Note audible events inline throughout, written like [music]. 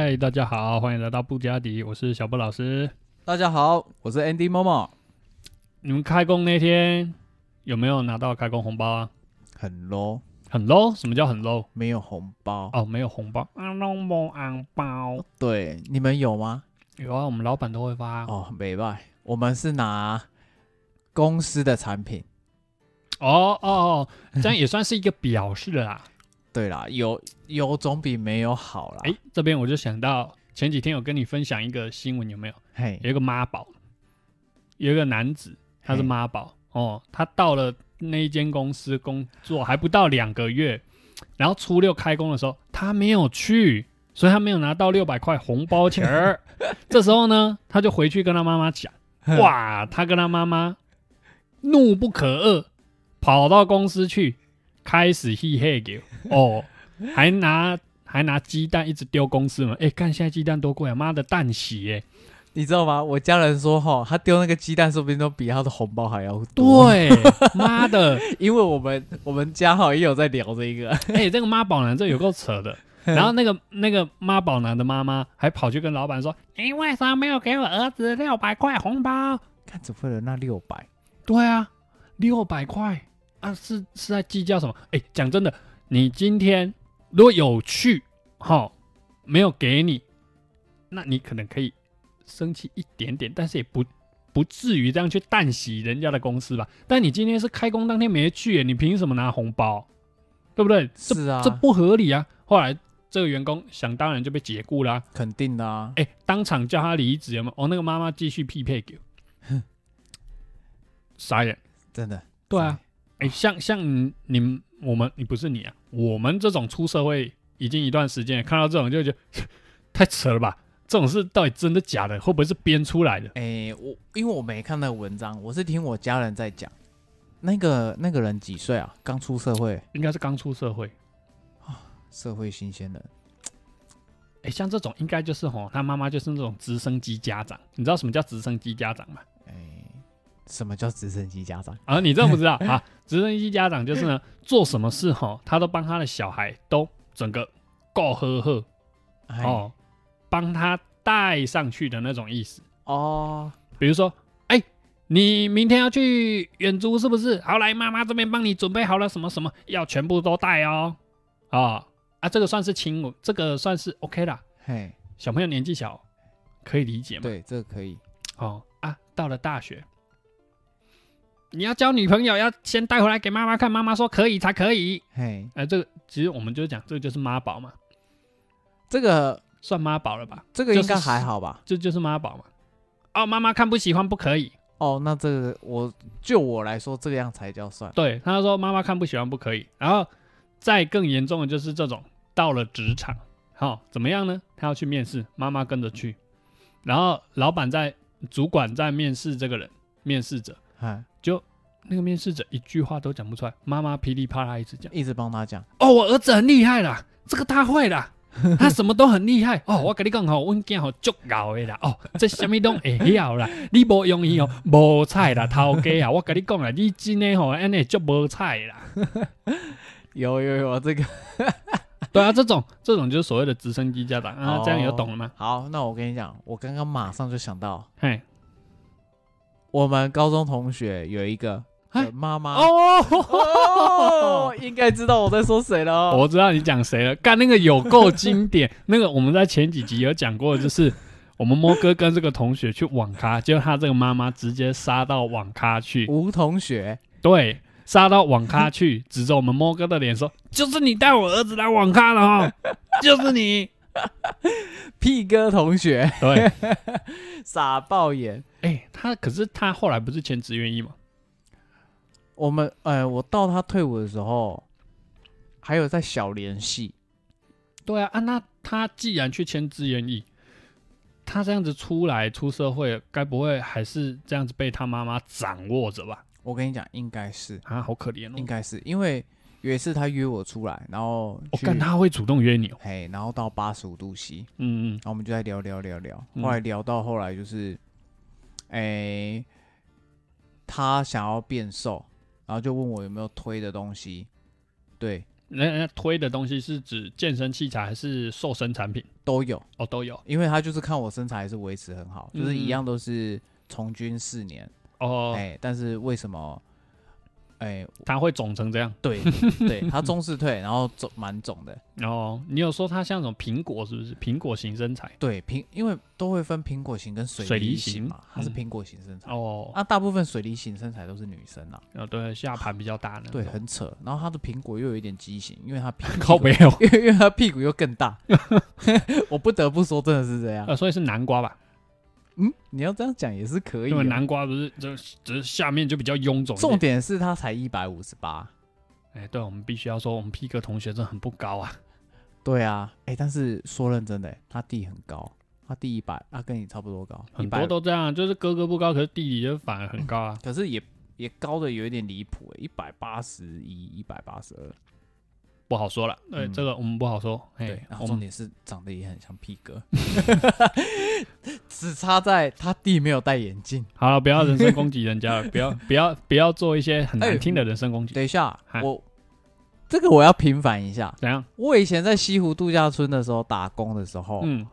嗨，大家好，欢迎来到布加迪，我是小布老师。大家好，我是 Andy Momo。你们开工那天有没有拿到开工红包啊？很 low，很 low？什么叫很 low？没有红包。哦，没有红包。啊，no more 红包。对，你们有吗？有啊，我们老板都会发。哦，没办我们是拿公司的产品。哦哦哦，这样也算是一个表示啦。对啦，有有总比没有好啦。哎，这边我就想到前几天有跟你分享一个新闻，有没有？嘿，有一个妈宝，有一个男子，他是妈宝哦，他到了那一间公司工作还不到两个月，然后初六开工的时候他没有去，所以他没有拿到六百块红包钱儿。[laughs] 这时候呢，他就回去跟他妈妈讲，哇，他跟他妈妈怒不可遏，跑到公司去。开始嘿嘿给 [laughs] 哦，还拿还拿鸡蛋一直丢公司嘛？哎，看现在鸡蛋多贵啊！妈的蛋洗耶，你知道吗？我家人说哈，他丢那个鸡蛋，说不定都比他的红包还要多。对，[laughs] 妈的，因为我们我们家哈也有在聊这一个。哎，这个妈宝男这有够扯的。[laughs] 然后那个那个妈宝男的妈妈还跑去跟老板说：“你为什么没有给我儿子六百块红包？”看只为了那六百。对啊，六百块。啊，是是在计较什么？哎，讲真的，你今天如果有去，哈，没有给你，那你可能可以生气一点点，但是也不不至于这样去淡洗人家的公司吧？但你今天是开工当天没去，你凭什么拿红包？对不对？是啊，这不合理啊！后来这个员工想当然就被解雇啦，肯定的啊！哎，当场叫他离职，有没有？哦，那个妈妈继续匹配给，[laughs] 傻眼，真的，对啊。哎，像像你们我们你不是你啊，我们这种出社会已经一段时间，看到这种就觉得 [laughs] 太扯了吧？这种事到底真的假的？会不会是编出来的？哎，我因为我没看那个文章，我是听我家人在讲。那个那个人几岁啊？刚出社会？应该是刚出社会啊，社会新鲜人。哎，像这种应该就是吼，他妈妈就是那种直升机家长。你知道什么叫直升机家长吗？哎。什么叫直升机家长啊？你真不知道 [laughs] 啊？直升机家长就是呢，做什么事哈，他都帮他的小孩都整个够呵呵哦，帮他带上去的那种意思哦。比如说，哎，你明天要去远足是不是？好，来妈妈这边帮你准备好了什么什么，要全部都带哦。啊啊，这个算是亲，这个算是 OK 啦。嘿，小朋友年纪小，可以理解吗？对，这个可以。哦啊，到了大学。你要交女朋友，要先带回来给妈妈看，妈妈说可以才可以。嘿，哎，这个其实我们就讲，这个就是妈宝嘛。这个算妈宝了吧？这个应该还好吧？这就是妈宝嘛。哦，妈妈看不喜欢不可以。哦，那这个我就我来说，这样才叫算。对，他说妈妈看不喜欢不可以。然后再更严重的就是这种，到了职场，好怎么样呢？他要去面试，妈妈跟着去，然后老板在，主管在面试这个人，面试者。哎，就那个面试者一句话都讲不出来，妈妈噼里啪啦一直讲，一直帮他讲。哦，我儿子很厉害啦，这个他会啦，[laughs] 他什么都很厉害。哦，我跟你讲吼，阮囝吼足牛的啦。哦，这什么都会晓啦，[laughs] 你无用意哦，无菜啦，头家啊，我跟你讲啦，你真的吼，安尼足无菜啦。[laughs] 有有有，这个，对啊，这种这种就是所谓的直升机家长啊，这样有懂了吗？好，那我跟你讲，我刚刚马上就想到，嘿。我们高中同学有一个妈妈哦，[laughs] 应该知道我在说谁了。我知道你讲谁了，干那个有够经典。[laughs] 那个我们在前几集有讲过，就是 [laughs] 我们摸哥跟这个同学去网咖，结果他这个妈妈直接杀到网咖去。吴同学对，杀到网咖去，指着我们摸哥的脸说：“就是你带我儿子来网咖了哈，就是你。”屁哥同学，对，傻爆眼。哎，他可是他后来不是签职愿意吗？我们，哎，我到他退伍的时候，还有在小联系。对啊，啊，那他既然去签志愿意，他这样子出来出社会，该不会还是这样子被他妈妈掌握着吧？我跟你讲，应该是啊，好可怜哦，应该是因为。有一次他约我出来，然后我看他会主动约你哦。嘿，然后到八十五度 C，嗯嗯，然后我们就在聊聊聊聊，后来聊到后来就是，哎，他想要变瘦，然后就问我有没有推的东西，对，那推的东西是指健身器材还是瘦身产品？都有哦，都有。因为他就是看我身材还是维持很好，就是一样都是从军四年哦。哎，但是为什么？哎，他会肿成这样？对，对，他中式退，然后肿蛮肿的。[laughs] 哦，你有说他像什么苹果是不是？苹果型身材？对，苹因为都会分苹果型跟水梨型嘛，他是苹果型身材。哦，那大部分水梨型身材都是女生啊。哦，对，下盘比较大呢。对，很扯。然后他的苹果又有一点畸形，因为他 [laughs] 靠没有，[laughs] 因为因为他屁股又更大。我不得不说，真的是这样。呃，所以是南瓜吧？嗯，你要这样讲也是可以。因为南瓜不是就只是下面就比较臃肿。重点是他才一百五十八。哎，对，我们必须要说，我们 P 哥同学真的很不高啊。对啊，哎，但是说认真的，他弟很高，他弟一百，他跟你差不多高。很多都这样，就是哥哥不高，可是弟弟就反而很高啊。可是也也高的有一点离谱，哎，一百八十一，一百八十二。不好说了，对这个我们不好说。对，然后重点是长得也很像屁哥，[laughs] 只差在他弟没有戴眼镜。好了，不要人身攻击人家了，[laughs] 不要不要不要做一些很难听的人身攻击。等一下，我这个我要平反一下。怎样？我以前在西湖度假村的时候打工的时候，嗯，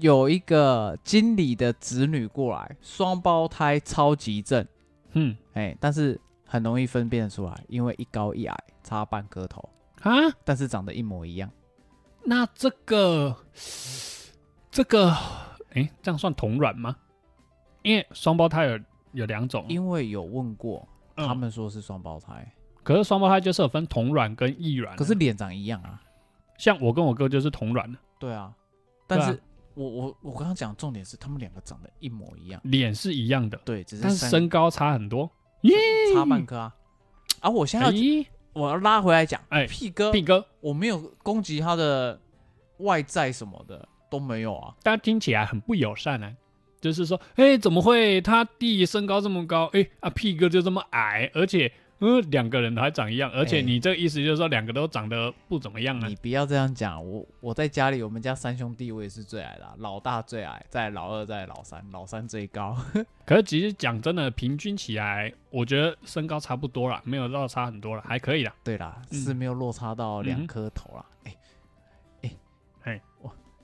有一个经理的子女过来，双胞胎超级正，嗯，哎，但是很容易分辨出来，因为一高一矮，差半颗头。啊！但是长得一模一样，那这个这个，哎，这样算同卵吗？因为双胞胎有有两种，因为有问过，他们说是双胞胎，可是双胞胎就是有分同卵跟异卵，可是脸长一样啊。像我跟我哥就是同卵的，对啊。但是我我我刚刚讲重点是他们两个长得一模一样，脸是一样的，对，只是身高差很多，差半颗啊。啊，我现在。我要拉回来讲，哎，屁哥，屁哥，我没有攻击他的外在什么的都没有啊，但听起来很不友善呢。就是说，哎，怎么会他弟身高这么高，哎啊，屁哥就这么矮，而且。嗯，两个人还长一样，而且你这个意思就是说两个都长得不怎么样啊？你不要这样讲，我我在家里，我们家三兄弟，我也是最矮的，老大最矮，在老二，在老三，老三最高。[laughs] 可是其实讲真的，平均起来，我觉得身高差不多了，没有落差很多了，还可以啦。对啦，是没有落差到两颗头了。哎哎哎，我。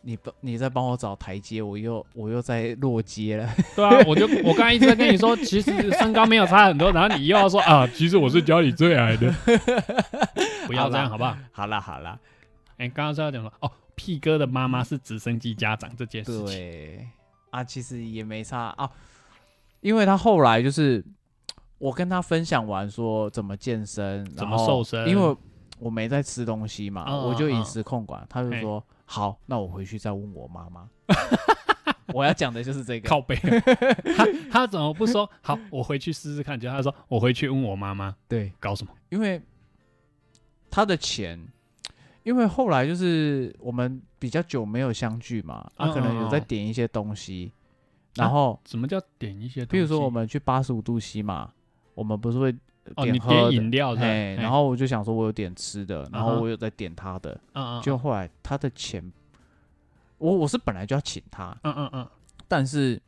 你帮你在帮我找台阶，我又我又在落阶了。[laughs] 对啊，我就我刚才一直在跟你说，其实身高没有差很多，然后你又要说啊，其实我是家里最矮的。不要这样好不好？好啦好啦，哎，刚刚是要讲说哦，屁哥的妈妈是直升机家长这件事情。对啊，其实也没差啊，因为他后来就是我跟他分享完说怎么健身，怎么瘦身，因为我没在吃东西嘛，我就饮食控管，他就说。好，那我回去再问我妈妈。[laughs] 我要讲的就是这个靠背。[laughs] 他他怎么不说？好，我回去试试看。就他说我回去问我妈妈。对，搞什么？因为他的钱，因为后来就是我们比较久没有相聚嘛，他可能有在点一些东西。然后什么叫点一些？比如说我们去八十五度 C 嘛，我们不是会。点饮料的，然后我就想说，我有点吃的，然后我有在点他的，嗯嗯，就后来他的钱，我我是本来就要请他，嗯嗯嗯，但是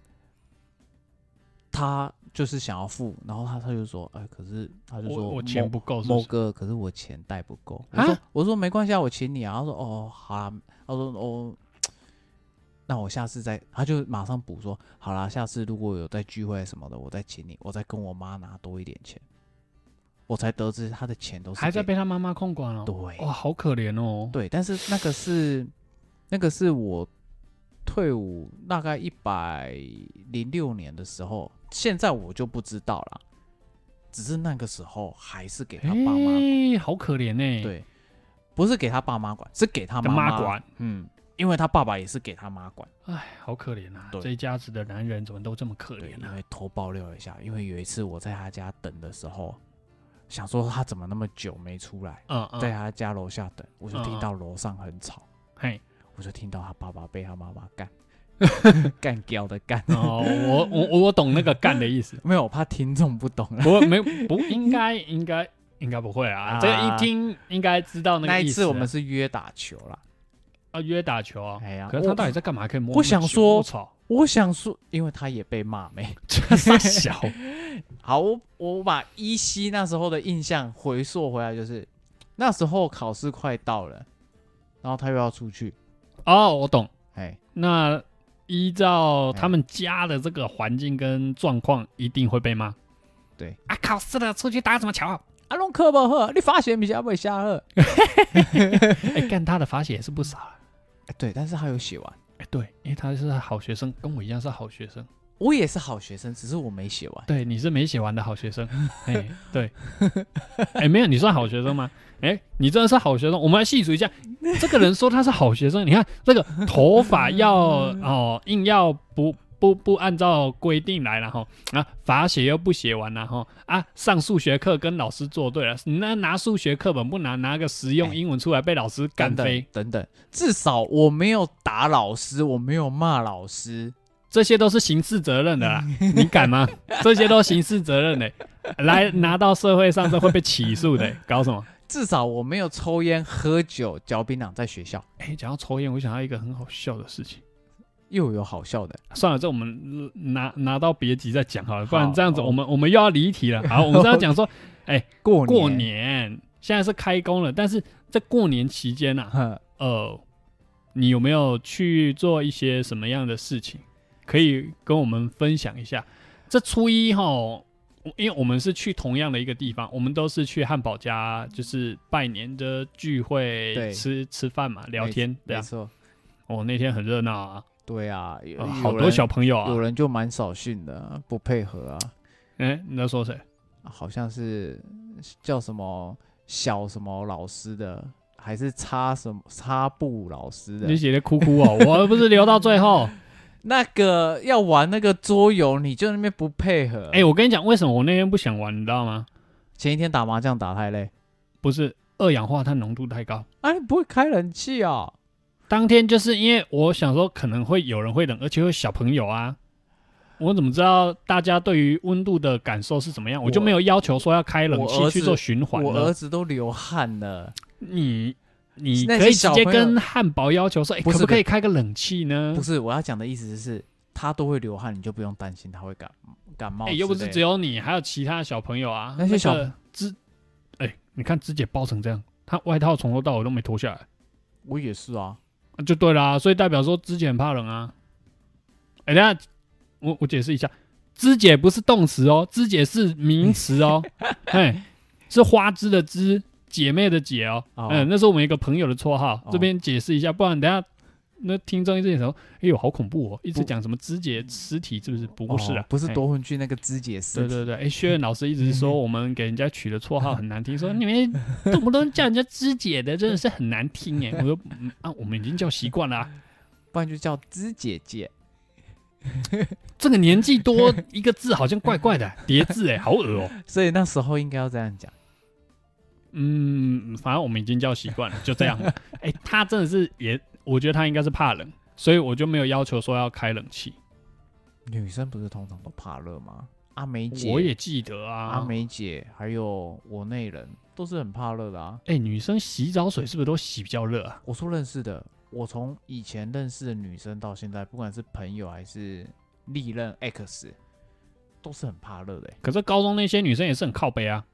他就是想要付，然后他他就说，哎，可是他就说我钱不够，某哥，可是我钱带不够，我说我说没关系啊，我请你啊，他说哦好啊，他说哦，那我下次再，他就马上补说，好啦，下次如果有在聚会什么的，我再请你，我再跟我妈拿多一点钱。我才得知他的钱都是还在被他妈妈控管哦。对，哇，好可怜哦。对，但是那个是那个是我退伍大概一百零六年的时候，现在我就不知道了。只是那个时候还是给他爸妈，好可怜呢。对，不是给他爸妈管，是给他妈妈管。嗯，因为他爸爸也是给他妈管。哎，好可怜啊！这一家子的男人怎么都这么可怜呢？因为偷爆料一下，因为有一次我在他家等的时候。想说他怎么那么久没出来？嗯嗯，在他家楼下等，我就听到楼上很吵，嘿，我就听到他爸爸被他妈妈干，[laughs] 干掉的干。哦，我我我懂那个干的意思，[laughs] 没有，我怕听众不懂。不没不应该应该应该不会啊，这个一听应该知道那个意思。那一次我们是约打球啦，啊约打球啊，哎呀，可是他到底在干嘛？可以摸？我想说，我想说，因为他也被骂没，[laughs] 这小。[laughs] 好，我我把依稀那时候的印象回溯回来，就是那时候考试快到了，然后他又要出去，哦，我懂。哎，那依照他们家的这个环境跟状况，一定会被骂。对啊，考试了，出去打什么球？啊，弄课不喝，你发现比较不会瞎喝。[laughs] 哎，干他的罚写也是不少啊。哎，对，但是他有写完。哎，对，因为他是好学生，跟我一样是好学生。我也是好学生，只是我没写完。对，你是没写完的好学生。哎，对。哎，没有，你算好学生吗？哎，你真的是好学生。我们来细数一下，这个人说他是好学生。你看这个头发要 [laughs] 哦，硬要不不不按照规定来，然后啊，罚写又不写完，然后啊，上数学课跟老师作对了。你那拿数学课本不拿，拿个实用英文出来被老师干飞。等等，至少我没有打老师，我没有骂老师。这些都是刑事责任的啦，[laughs] 你敢吗？这些都刑事责任的，来拿到社会上这会被起诉的，搞什么？至少我没有抽烟、喝酒、嚼槟榔在学校。哎，讲到抽烟，我想到一个很好笑的事情，又有好笑的。算了，这我们拿拿到别集再讲好了，不然这样子我们我们又要离题了。好，我们是要讲说，[laughs] 哎，过过年现在是开工了，但是在过年期间呢，呃，你有没有去做一些什么样的事情？可以跟我们分享一下，这初一哈，因为我们是去同样的一个地方，我们都是去汉堡家，就是拜年的聚会，吃吃饭嘛，聊天，对啊。哦，那天很热闹啊。对啊，好多小朋友啊。有人就蛮扫兴的，不配合啊。哎，你在说谁？好像是叫什么小什么老师的，还是擦什么擦布老师的？你写的哭哭哦，我不是留到最后。[laughs] 那个要玩那个桌游，你就那边不配合。哎，我跟你讲，为什么我那天不想玩，你知道吗？前一天打麻将打太累，不是二氧化碳浓度太高。啊，你不会开冷气啊？当天就是因为我想说可能会有人会冷，而且有小朋友啊。我怎么知道大家对于温度的感受是怎么样？我就没有要求说要开冷气去做循环。我儿子都流汗了。你？你可以直接跟汉堡要求说，哎，可不可以开个冷气呢？不是，我要讲的意思是，他都会流汗，你就不用担心他会感感冒。哎，又不是只有你，还有其他小朋友啊。那些小芝，哎，你看芝姐包成这样，她外套从头到尾都没脱下来。我也是啊，就对啦，所以代表说芝姐很怕冷啊。哎，等下我我解释一下，芝姐不是动词哦，芝姐是名词哦，[laughs] 哎，是花枝的枝。姐妹的姐哦，嗯，那是我们一个朋友的绰号，这边解释一下，不然等下那听众一直说，哎呦，好恐怖哦，一直讲什么肢解尸体，是不是？不是啊，不是夺魂剧那个肢解尸。对对对，哎，薛老师一直说我们给人家取的绰号很难听，说你们动不动叫人家肢解的，真的是很难听哎。[laughs] 我说啊，我们已经叫习惯了，不然就叫肢姐姐。这个年纪多一个字好像怪怪的叠字哎，好恶哦。[laughs] 所以那时候应该要这样讲。嗯，反正我们已经叫习惯了，就这样。哎，他真的是也，我觉得他应该是怕冷，所以我就没有要求说要开冷气。女生不是通常都怕热吗？阿梅姐，我也记得啊。阿梅姐还有我那人都是很怕热的啊。哎，女生洗澡水是不是都洗比较热啊？我说认识的，我从以前认识的女生到现在，不管是朋友还是历任 X，都是很怕热的。可是高中那些女生也是很靠背啊。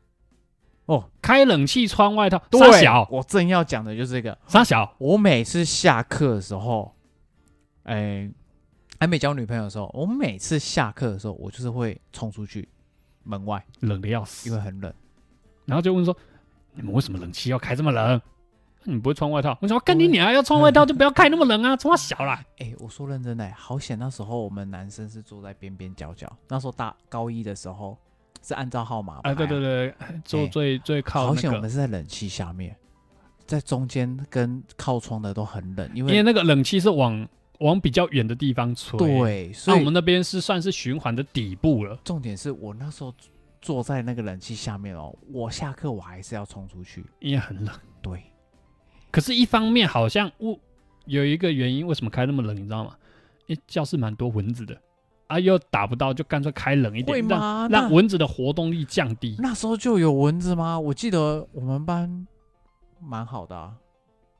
哦，开冷气穿外套，沙小，我正要讲的就是这个沙小。我每次下课的时候，哎，还没交女朋友的时候，我每次下课的时候，我就是会冲出去门外，冷的要死，因为很冷。然后就问说，你们为什么冷气要开这么冷？你不会穿外套？我说跟你娘，要穿外套就不要开那么冷啊，穿小啦。哎，我说认真的，好险那时候我们男生是坐在边边角角，那时候大高一的时候。是按照号码哎，对对对，坐最最靠。好险，我们是在冷气下面，在中间跟靠窗的都很冷，因为因为那个冷气是往往比较远的地方吹。对，所以我们那边是算是循环的底部了。重点是我那时候坐在那个冷气下面哦，我下课我还是要冲出去，因为很冷。对，可是，一方面好像我有一个原因，为什么开那么冷，你知道吗？因为教室蛮多蚊子的。啊，又打不到，就干脆开冷一点，让让蚊子的活动力降低。那时候就有蚊子吗？我记得我们班蛮好的，啊，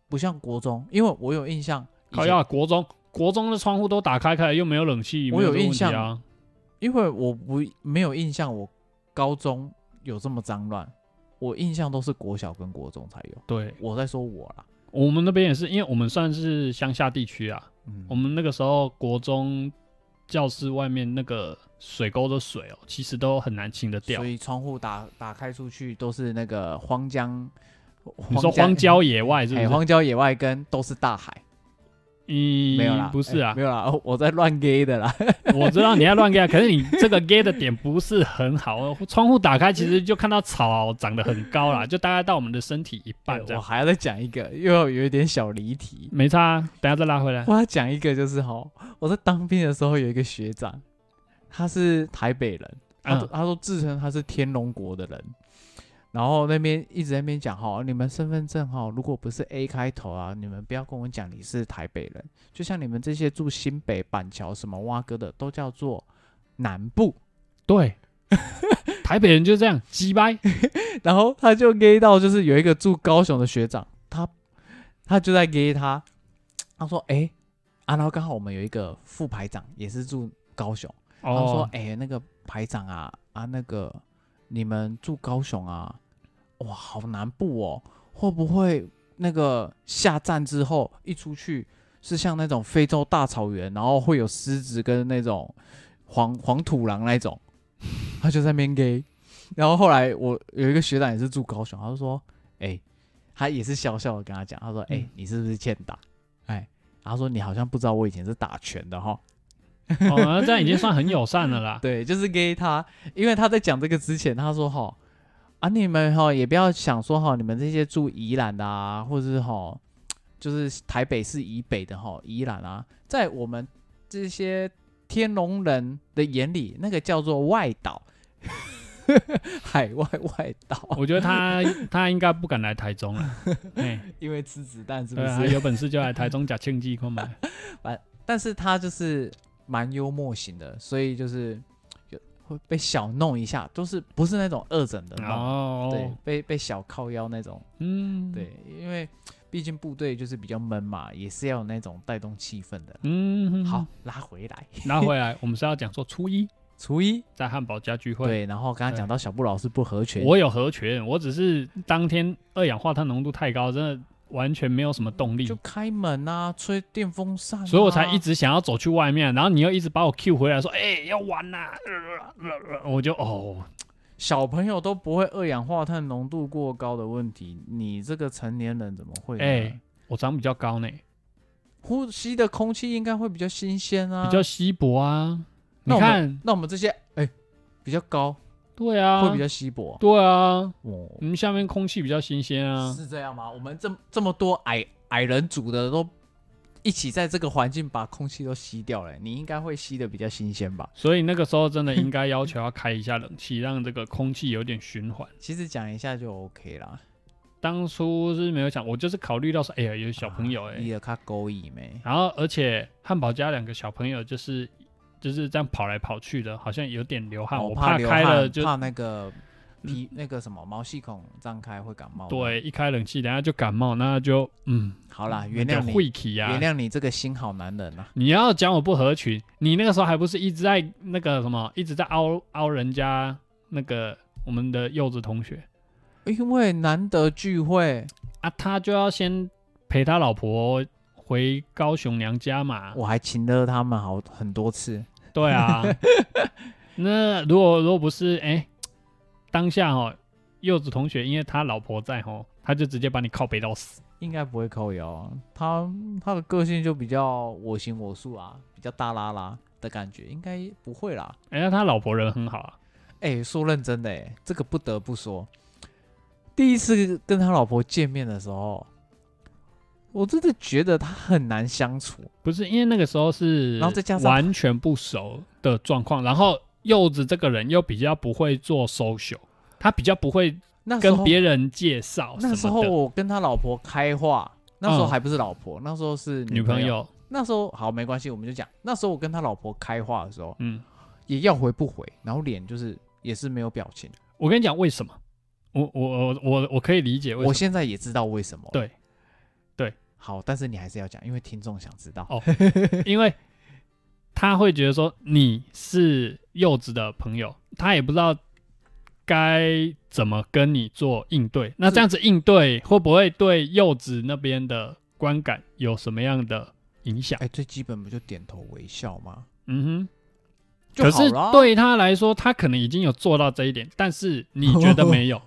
不像国中，因为我有印象。靠呀，国中国中的窗户都打开开，又没有冷气，我有印象啊。因为我不没有印象，我高中有这么脏乱。我印象都是国小跟国中才有。对，我在说我啦，我们那边也是，因为我们算是乡下地区啊，嗯，我们那个时候国中教室外面那个水沟的水哦，其实都很难清得掉所。以窗户打打开出去都是那个荒江，你说荒郊野外是不哎，是？荒郊野外跟都是大海，嗯，没有啦，不是啊哎，没有啦，我在乱 gay 的啦。[laughs] 我知道你要乱 gay，可是你这个 gay 的点不是很好。窗户打开，其实就看到草长得很高啦，[laughs] 就大概到我们的身体一半这样。哎我还要再讲一个，又有一点小离题。没差啊，等下再拉回来。我要讲一个，就是哈，我在当兵的时候有一个学长，他是台北人，他他说自称他是天龙国的人，然后那边一直在那边讲哈，你们身份证哈，如果不是 A 开头啊，你们不要跟我讲你是台北人，就像你们这些住新北、板桥什么蛙哥的，都叫做南部。对，[laughs] 台北人就这样鸡掰。[laughs] 然后他就 gay 到，就是有一个住高雄的学长，他他就在 gay 他，他说，哎、啊，然后刚好我们有一个副排长也是住高雄，然后说哦，，哎、那个排长啊啊，那个你们住高雄啊，哇，好南部哦，会不会那个下站之后一出去是像那种非洲大草原，然后会有狮子跟那种黄黄土狼那种？[laughs] 他就在那边 gay，然后后来我有一个学长也是住高雄，他就说，哎、他也是笑笑的跟他讲，他说，哎、嗯你是不是欠打？哎，然后说你好像不知道我以前是打拳的哈。哦，那这样已经算很友善了啦。[laughs] 对，就是给他，因为他在讲这个之前，他说哈啊，你们哈也不要想说哈，你们这些住宜兰的啊，或者是哈，就是台北市以北的哈，宜兰啊，在我们这些天龙人的眼里，那个叫做外岛，[laughs] 海外外岛，我觉得他他应该不敢来台中了。哎，[laughs] 因为吃子弹是不是？有本事就来台中假庆记看嘛。但是他就是蛮幽默型的，所以就是有会被小弄一下，都是不是那种恶整的弄。哦，对，，被被小靠腰那种，嗯，，对，因为毕竟部队就是比较闷嘛，也是要有那种带动气氛的。嗯，好，，拉回来，拉回来，我们是要讲说初一 [laughs] 初一，在汉堡家聚会。对，然后刚刚讲到小布老师不合群，我有合群，我只是当天二氧化碳浓度太高，真的完全没有什么动力就，开门啊，吹电风扇、啊，所以我才一直想要走去外面，然后你又一直把我 Q 回来，说，哎、要玩呐、呃我就哦，小朋友都不会二氧化碳浓度过高的问题，你这个成年人怎么会呢？哎我长比较高呢，呼吸的空气应该会比较新鲜啊，比较稀薄啊，你看，那我们这些哎、比较高，对啊，会比较稀薄。对啊，哦，我们下面空气比较新鲜啊，是这样吗？我们这这么多矮矮人组的都一起在这个环境把空气都吸掉了，你应该会吸的比较新鲜吧？所以那个时候真的应该要求要开一下冷气，让这个空气有点循环。其实讲一下就 OK 啦。当初是没有想，我就是考虑到说，哎呀，有小朋友哎、你有卡勾引没？然后而且汉堡家两个小朋友就是就是这样跑来跑去的，好像有点流汗，我我哦流开了就怕那个皮那个什么毛细孔张开会感冒。，对，一开冷气，等下就感冒，那就嗯，好啦，原谅你，晦气呀原。谅你这个心好男人啊。你要讲我不合群，你那个时候还不是一直在那个什么，一直在凹凹人家那个我们的柚子同学因为难得聚会，啊，他就要先陪他老婆回高雄娘家嘛。我还请了他们好很多次。对啊，[laughs] 那如果如果不是哎、当下哦，柚子同学因为他老婆在哦，他就直接把你靠背到死。应该不会扣腰啊，他他的个性就比较我行我素啊，比较大拉拉的感觉，应该不会啦。哎、那他老婆人很好啊，哎、说认真的、哎，这个不得不说，第一次跟他老婆见面的时候，我真的觉得他很难相处。不是因为那个时候是，然后再加上完全不熟的状况，然后柚子这个人又比较不会做 social，他比较不会那跟别人介绍。那时候我跟他老婆开话，那时候嗯还不是老婆，那时候是女朋。友，那时候好没关系，我们就讲，那时候我跟他老婆开话的时候，嗯，也要回不回，然后脸就是也是没有表情。我跟你讲为什么，我我我我我可以理解为什么，我现在也知道为什么。对，好，但是你还是要讲，因为听众想知道。哦因为他会觉得说你是柚子的朋友，他也不知道该怎么跟你做应对。那这样子应对会不会对柚子那边的观感有什么样的影响？哎、最基本不就点头微笑吗？嗯哼。可是对他来说，他可能已经有做到这一点，但是你觉得没有，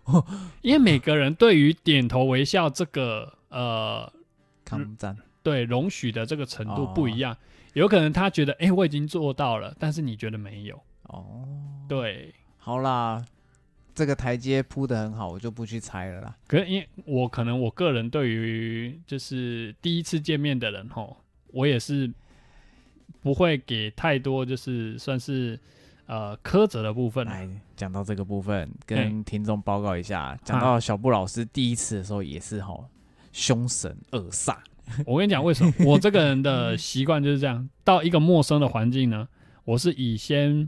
[laughs] 因为每个人对于点头微笑这个呃抗战，对容许的这个程度哦不一样，有可能他觉得哎、诶我已经做到了，但是你觉得没有，哦，对。好啦，这个台阶铺的很好，我就不去猜了啦。可是因为我可能我个人对于就是第一次见面的人吼，我也是不会给太多就是算是呃苛责的部分啊。来讲到这个部分，跟听众报告一下，讲到小布老师第一次的时候也是哈，凶神恶煞。我跟你讲，为什么 [laughs] 我这个人的习惯就是这样，到一个陌生的环境呢，我是以先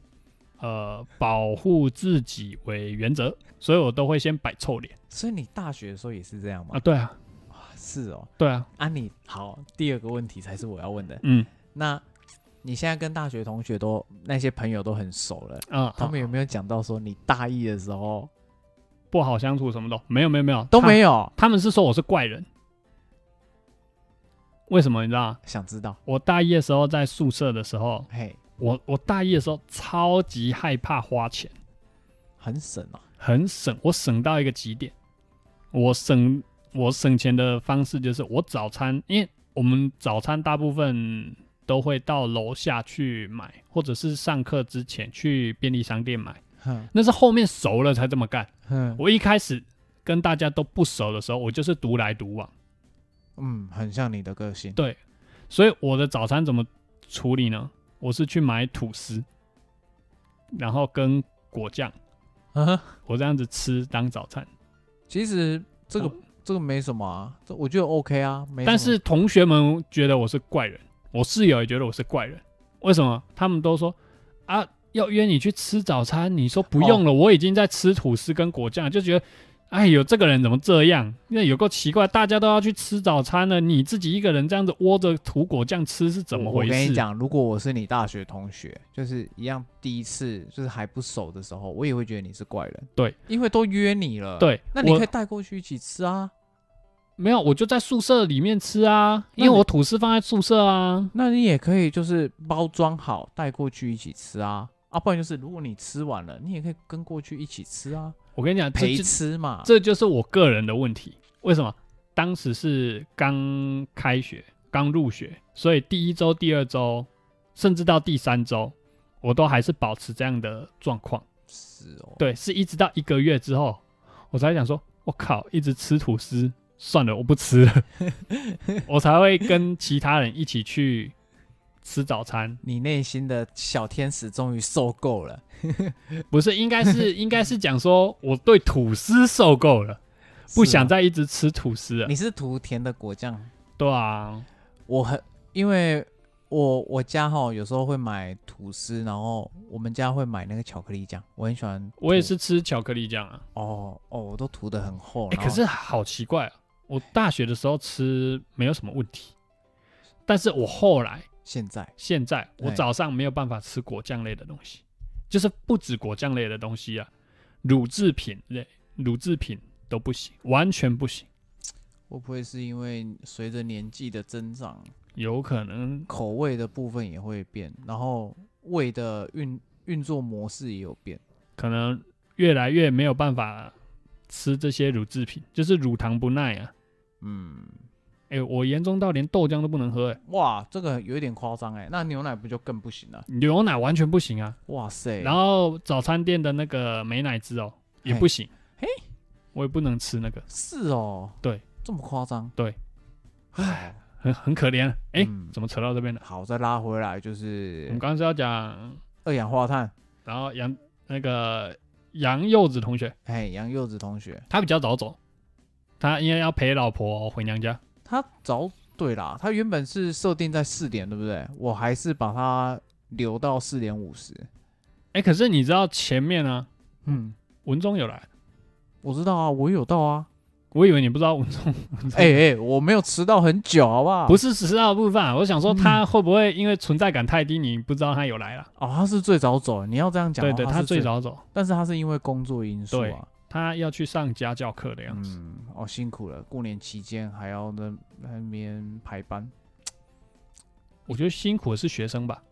呃保护自己为原则，所以我都会先摆臭脸所以你大学的时候也是这样吗？啊。对啊，是哦，对啊，啊你好，第二个问题才是我要问的。嗯那你现在跟大学同学都那些朋友都很熟了，啊，他们有没有讲到说你大一的时候不好相处什么的没有没有没有都没有？他们是说我是怪人，为什么你知道？想知道？我大一的时候在宿舍的时候，嘿，我我大一的时候超级害怕花钱，很省哦。很省，我省到一个极点。我省我省钱的方式就是我早餐，因为我们早餐大部分都会到楼下去买，或者是上课之前去便利商店买，嗯那是后面熟了才这么干。嗯，我一开始跟大家都不熟的时候，我就是独来独往。嗯，很像你的个性。对，所以我的早餐怎么处理呢？我是去买吐司，然后跟果酱，啊，我这样子吃当早餐。其实这个我这个没什么啊，这我觉得 OK 啊，没。但是同学们觉得我是怪人，我室友也觉得我是怪人。为什么？他们都说啊，要约你去吃早餐，你说不用了，我已经在吃吐司跟果酱，就觉得。哎呦，这个人怎么这样？因为有够奇怪，大家都要去吃早餐了，你自己一个人这样子窝着涂果酱吃是怎么回事？我跟你讲，如果我是你大学同学，就是一样第一次就是还不熟的时候，我也会觉得你是怪人。对，因为都约你了。，对，那你可以带过去一起吃啊。没有，我就在宿舍里面吃啊，因为我吐司放在宿舍啊。那你也可以就是包装好带过去一起吃啊。啊，不然就是如果你吃完了，你也可以跟过去一起吃啊，我跟你讲，这陪就吃嘛。这就是我个人的问题。为什么？当时是刚开学，刚入学，所以第一周、第二周，甚至到第三周，我都还是保持这样的状况。是哦，对，是一直到一个月之后，我才想说，我靠，一直吃吐司，算了，我不吃了，[laughs] 我才会跟其他人一起去吃早餐。你内心的小天使终于受够了。[laughs] 不是，应该是 [laughs] 应该是讲说，我对吐司受够了，不想再一直吃吐司了。你是涂甜的果酱，对啊，我很因为我我家哈有时候会买吐司，然后我们家会买那个巧克力酱，我很喜欢。我也是吃巧克力酱啊。哦哦，我都涂的很厚。哎、可是好奇怪啊！我大学的时候吃没有什么问题，但是我后来现在现在我哎早上没有办法吃果酱类的东西，就是不止果酱类的东西啊，乳制品类、乳制品都不行，完全不行。会不会是因为随着年纪的增长，有可能口味的部分也会变，然后胃的运运作模式也有变？可能越来越没有办法吃这些乳制品，就是乳糖不耐啊。嗯，哎、我严重到连豆浆都不能喝、哎，哇，这个有一点夸张哎，那牛奶不就更不行了？牛奶完全不行啊。哇塞！然后早餐店的那个美乃滋哦也不行，嘿我也不能吃那个，是哦，对，这么夸张？对，哎，很很可怜。哎、嗯怎么扯到这边了？好，再拉回来就是我们刚刚是要讲，二氧化碳。然后杨那个杨柚子同学，哎，杨柚子同学，他比较早走，他应该要陪老婆回娘家。他早对啦，他原本是设定在四点，对不对？我还是把它留到四点五十。哎、可是你知道前面呢、嗯，文中有来，我知道啊，我有到啊。我以为你不知道文中 [laughs] 哎哎，我没有迟到很久，好不好？不是迟到的部分啊，我想说嗯他会不会因为存在感太低，你不知道他有来了？哦，他是最早走，你要这样讲对对，他是最，早走，但是他是因为工作因素啊。他要去上家教课的样子。嗯，哦，辛苦了，过年期间还要在那边排班。我觉得辛苦的是学生吧。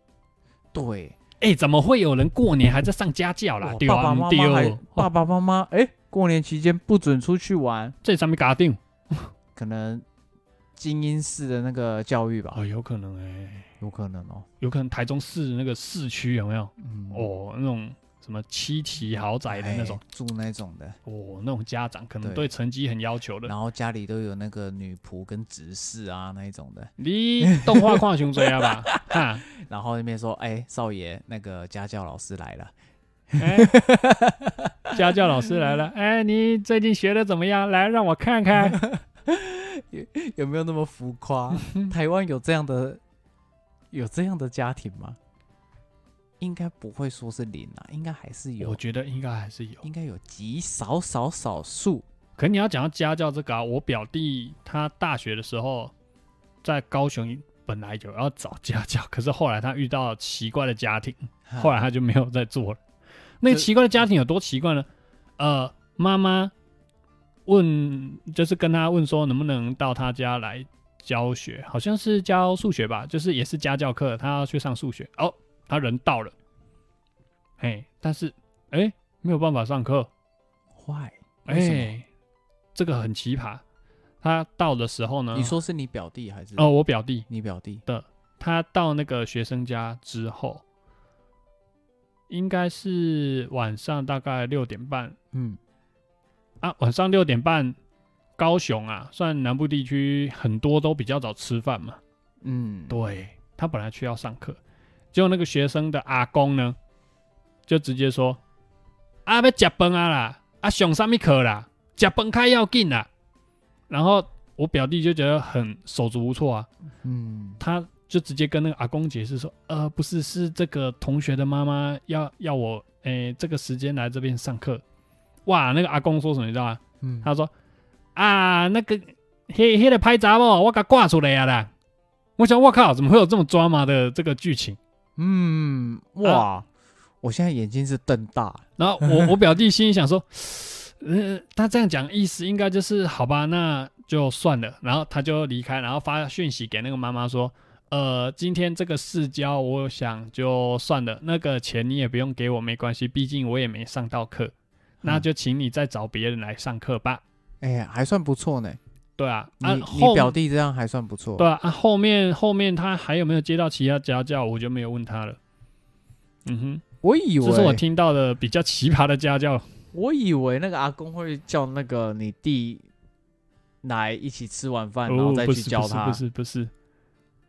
对，哎，怎么会有人过年还在上家教啦哇？对啊爸爸妈妈还哦爸爸妈妈，哎，过年期间不准出去玩，这上面搞定可能精英式的那个教育吧，哦，有可能哎，有可能哦。有可能台中市那个市区有没有？嗯，哦，那种什么七体豪宅的那种哎，住那种的，哦，那种家长可能对对成绩很要求的。然后家里都有那个女仆跟执事啊那一种的，你动画看熊追啊吧？[laughs] 哈，然后那边说，哎，少爷，那个家教老师来了，哎，家教老师来了，[laughs] 哎，你最近学的怎么样？来，让我看看。[laughs] 有有没有那么浮夸？台湾有这样的有这样的家庭吗？应该不会说是零啊，应该还是有我，觉得应该还是有。应该有极少少少数。可你要讲到家教这个啊，我表弟他大学的时候在高雄本来有要找家教，可是后来他遇到奇怪的家庭，后来他就没有再做了。那个奇怪的家庭有多奇怪呢？呃，妈妈问，就是跟他问说能不能到他家来教学，好像是教数学吧，就是也是家教课，他要去上数学。哦，他人到了，嘿，但是哎没有办法上课，坏，哎？这个很奇葩。他到的时候呢，你说是你表弟还是？哦，，我表弟你表弟的。他到那个学生家之后，应该是晚上大概六点半嗯，啊，晚上六点半，高雄啊，算南部地区很多都比较早吃饭嘛。嗯，对他本来去要上课，结果那个学生的阿公呢，就直接说：“啊，要食饭啊啦，啊上什么课啦？食饭开要紧啦。”然后我表弟就觉得很手足无措啊，嗯，他就直接跟那个阿公解释说：“呃，不是，是这个同学的妈妈要要我，诶、这个时间来这边上课。”哇，那个阿公说什么你知道吗？嗯，他说：“啊，那个黑黑的拍杂哦，我给挂出来呀啦。”我想，我靠，怎么会有这么抓马的这个剧情？嗯，哇，我现在眼睛是瞪大。然后我 [laughs] 我表弟心里想说，呃，他这样讲意思应该就是好吧，那就算了。然后他就离开，然后发讯息给那个妈妈说，呃，今天这个试教，我想就算了，那个钱你也不用给我，没关系，毕竟我也没上到课，那就请你再找别人来上课吧。哎呀，还算不错呢。对啊，你啊，你后表弟这样还算不错。对啊，啊后面后面他还有没有接到其他家教，我就没有问他了。嗯哼，我以为这是我听到的比较奇葩的家教。[laughs] 我以为那个阿公会叫那个你弟来一起吃晚饭，然后哦，再去教他。不是不是，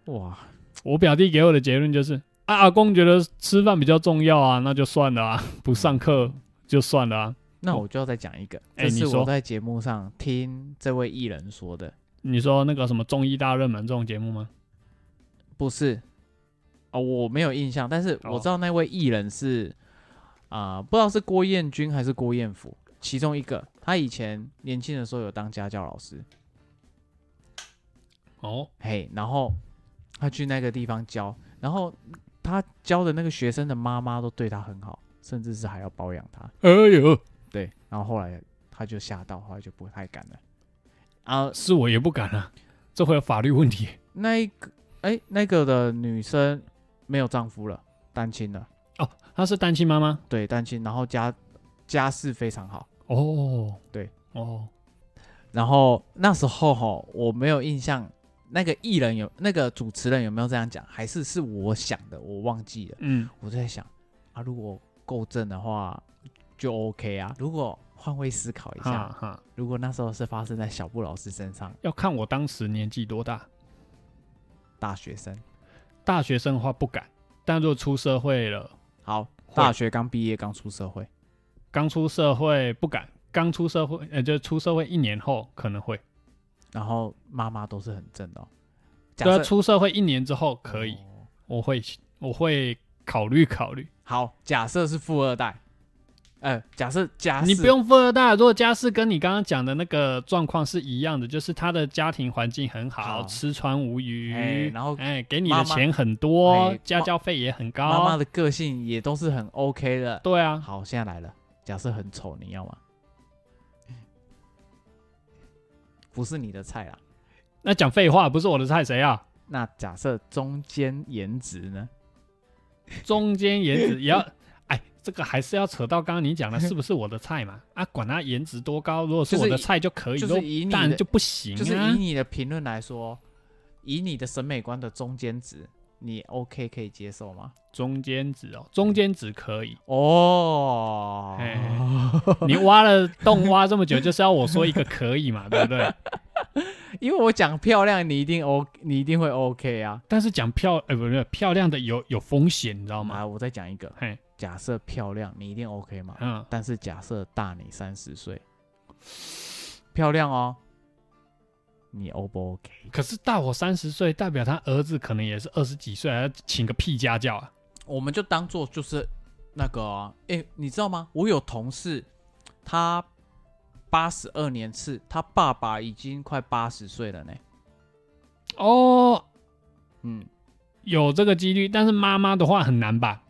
哇，我表弟给我的结论就是，啊，阿公觉得吃饭比较重要啊，那就算了啊，不上课就算了啊。那我就要再讲一个，这是我在节目上听这位艺人说的，你说那个什么综艺大热门这种节目吗？不是哦，我没有印象，但是我哦知道那位艺人是啊、不知道是郭彦均还是郭彦甫，其中一个。他以前年轻的时候有当家教老师，哦，嘿，然后他去那个地方教，然后他教的那个学生的妈妈都对他很好，甚至是还要包养他。哎呦，对，然后后来他就吓到，后来就不太敢了。啊，是我也不敢了，这会有法律问题。那一个，哎，那个的女生没有丈夫了，单亲了，哦，她是单亲妈妈。对，单亲，然后家家世非常好。哦，对，哦，然后那时候哈，我没有印象，那个艺人有那个主持人有没有这样讲，还是是我想的，我忘记了。嗯，我在想啊，如果够正的话就 OK 啊。如果换位思考一下，哈哈，如果那时候是发生在小布老师身上，要看我当时年纪多大。大学生，大学生的话不敢，但如果出社会了，好，大学刚毕业刚出社会，刚出社会不敢，刚出社会，呃，就出社会一年后可能会。然后妈妈都是很正的、哦。假对啊，设出社会一年之后可以，哦我会我会考虑考虑。好，假设是富二代，哎，假设家你不用富二代，如果家世跟你刚刚讲的那个状况是一样的，就是他的家庭环境很好，好吃穿无余，哎然后哎，给你的钱很多哎，家教费也很高，妈妈的个性也都是很 OK 的。对啊，好，现在来了，假设很丑，你要吗？不是你的菜啦。那讲废话不是我的菜，谁啊？那假设中间颜值呢？中间颜值也要，哎，这个还是要扯到刚刚你讲的 [laughs] 是不是我的菜嘛？啊，管他颜值多高，如果是我的菜就可以，就是以你的当然就不行就是以啊。你的评论来说，以你的审美观的中间值，你 OK 可以接受吗？中间值哦，中间值可以。哦，哎你挖了洞挖这么久，就是要我说一个可以嘛，[laughs] 对不对？因为我讲漂亮，你一定 O，你一定会 OK 啊。但是讲漂，哎，不是漂亮的有有风险，你知道吗？啊，我再讲一个，嘿，假设漂亮，你一定 OK 吗？嗯，但是假设大你三十岁，漂亮哦，你 O 不 OK？可是大我三十岁，代表他儿子可能也是二十几岁，还要请个屁家教啊？我们就当做就是那个、啊，哎、你知道吗？我有同事，他八十二年次，他爸爸已经快八十岁了呢。哦，嗯，有这个几率，但是妈妈的话很难吧？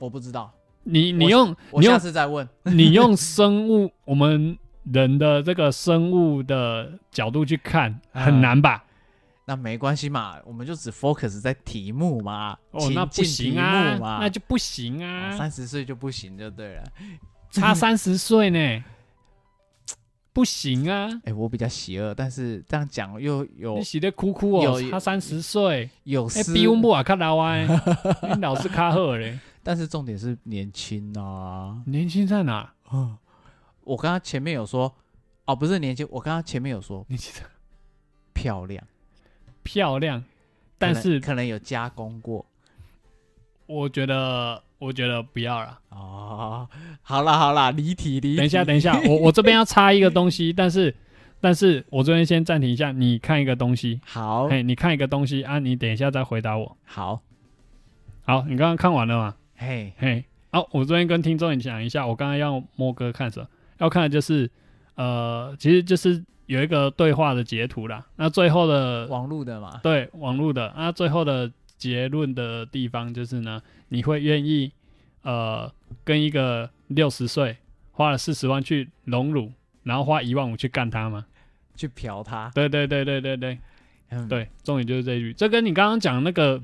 我不知道，你你我用我下次再问。[laughs] 你用生物我们人的这个生物的角度去看，很嗯难吧？那没关系嘛，我们就只 focus 在题目嘛，哦，那不行啊那就不行啊，三十岁就不行就对了。差三十岁呢，不行啊！哎、我比较邪恶，但是这样讲又有你洗的哭哭哦，有差三十岁，哎，有失，比我母啊，看老歪，你老是卡赫嘞，但是重点是年轻啊。年轻在哪？我刚刚前面有说，哦，不是年轻，我刚刚前面有说年轻在漂亮，漂亮，但是可能有加工过。我觉得，我觉得不要了。哦，好啦好啦，离题离题。等一下，等一下，我我这边要插一个东西，[laughs] 但是，但是我这边先暂停一下，你看一个东西，好嘿，你看一个东西啊，你等一下再回答我。好，好，你刚刚看完了吗？嘿，嘿，好，我这边跟听众讲一下，我刚刚要摸哥看什么，要看的就是，呃，其实就是有一个对话的截图啦。那最后的网路的嘛，对网络的，那最后的结论的地方就是呢，你会愿意呃跟一个六十岁花了四十万去荣辱，然后花一万五去干他吗？去嫖他。对对对对对对嗯，对，重点就是这一句，这跟你刚刚讲那个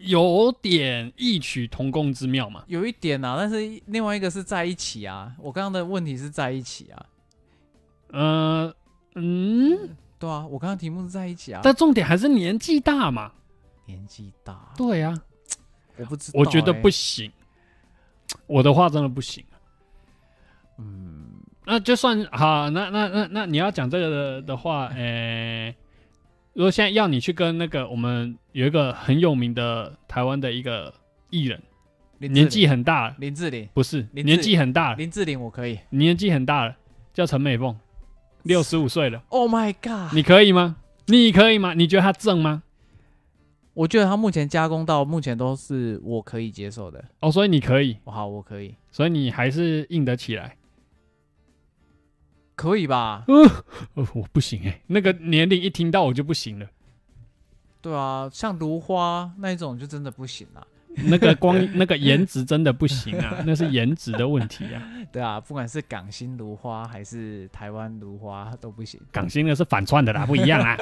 有点异曲同工之妙嘛。有一点啊，但是另外一个是在一起啊。我刚刚的问题是在一起啊。呃嗯，对啊，我刚刚题目是在一起啊。但重点还是年纪大嘛。年纪大，对啊、我不知道、我觉得欸不行，我的话真的不行。嗯，那就算好，那那那那你要讲这个的的话，诶、如果现在要你去跟那个我们有一个很有名的台湾的一个艺人，年纪很大了，林志玲，不是年纪很大了，林志玲我可以。年纪很大了，叫陈美凤，六十五岁了，Oh my god！你可以吗？你可以吗？你觉得她正吗？我觉得他目前加工到目前都是我可以接受的。哦，所以你可以，哦好，我可以，所以你还是硬得起来。可以吧？哦，[laughs] 我不行哎、那个年龄一听到我就不行了。对啊，像如花那一种就真的不行啊。那个光 [laughs] 那个颜值真的不行啊，[laughs] 那是颜值的问题啊。对啊，不管是港星如花还是台湾如花都不行。港星的是反串的啦，不一样啊。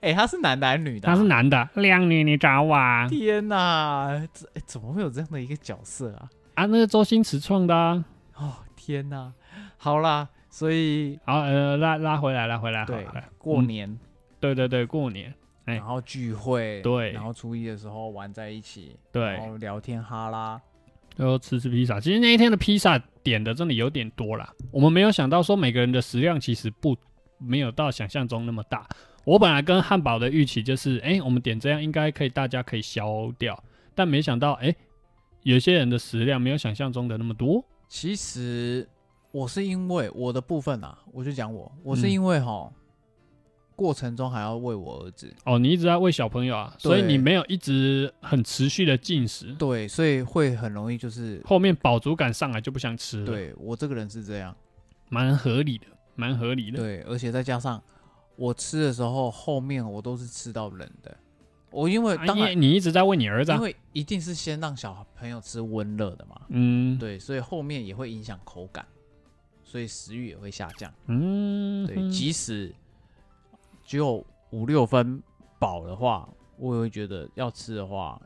哎、他是男的还是女的啊、他是男的，靓女你找我啊？天哪，这、哎怎么会有这样的一个角色啊？啊，那是周星驰创的啊。哦，天哪！好啦，所以好，呃，拉拉回来，拉回来，好对过年，对对对，过年，哎。然后聚会，对。然后初一的时候玩在一起，对。然，后聊天哈拉，然后吃吃披萨。其实那一天的披萨点的真的有点多啦，我们没有想到说每个人的食量其实不没有到想象中那么大。我本来跟汉堡的预期就是，哎、我们点这样应该可以，大家可以消掉，但没想到，哎、有些人的食量没有想象中的那么多。其实我是因为我的部分啊，我就讲我，我是嗯因为哈，过程中还要喂我儿子，哦，你一直在喂小朋友啊，所以你没有一直很持续的进食，对，所以会很容易就是，后面饱足感上来就不想吃了。，对我这个人是这样，蛮合理的，蛮合理的。对，而且再加上我吃的时候，后面我都是吃到冷的，我因为当然。你一直在喂你儿子、啊？因，为一定是先让小朋友吃温热的嘛，嗯，对，所以后面也会影响口感，所以食欲也会下降。嗯，对，即使只有五六分饱的话，我也会觉得要吃的话，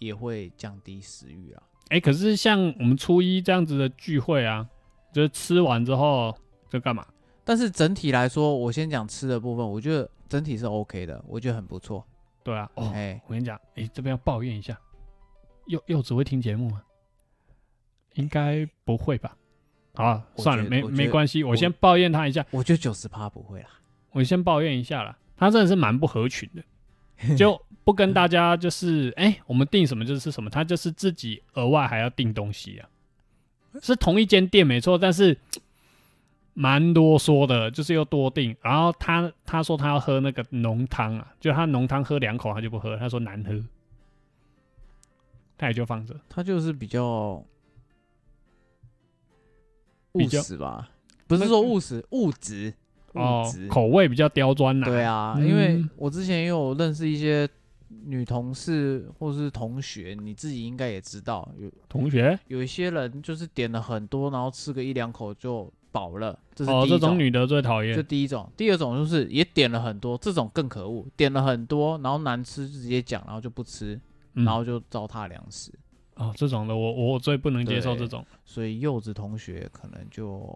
也会降低食欲啊。哎、可是像我们初一这样子的聚会啊，就是吃完之后就干嘛？但是整体来说，我先讲吃的部分，我觉得整体是 OK 的，我觉得很不错。对啊，哦，哎、我跟你讲，哎、这边要抱怨一下，柚柚子会听节目吗？应该不会吧？好啊，算了，没没关系，我我先抱怨他一下，我觉得九十趴不会啦。我先抱怨一下啦，他真的是蛮不合群的，就 [laughs] 不跟大家就是，哎、我们订什么就是什么，他就是自己额外还要订东西啊，是同一间店没错，但是蛮啰嗦的，就是又多订，然后他他说他要喝那个浓汤啊，就他浓汤喝两口他就不喝，他说难喝，他也就放着。他就是比较务比较实吧，不是说务实，物质，哦物质。，口味比较刁钻呐、对啊，嗯因为我之前也有认识一些女同事或是同学，你自己应该也知道，有同学有一些人就是点了很多，然后吃个一两口就饱了，这是哦，第一种。这种女的最讨这厌。第一种，第二种就是也点了很多，这种更可恶，点了很多，然后难吃就直接讲，然后就不吃，嗯然后就糟蹋粮食。哦，这种的我我最不能接受对这种。所以柚子同学可能就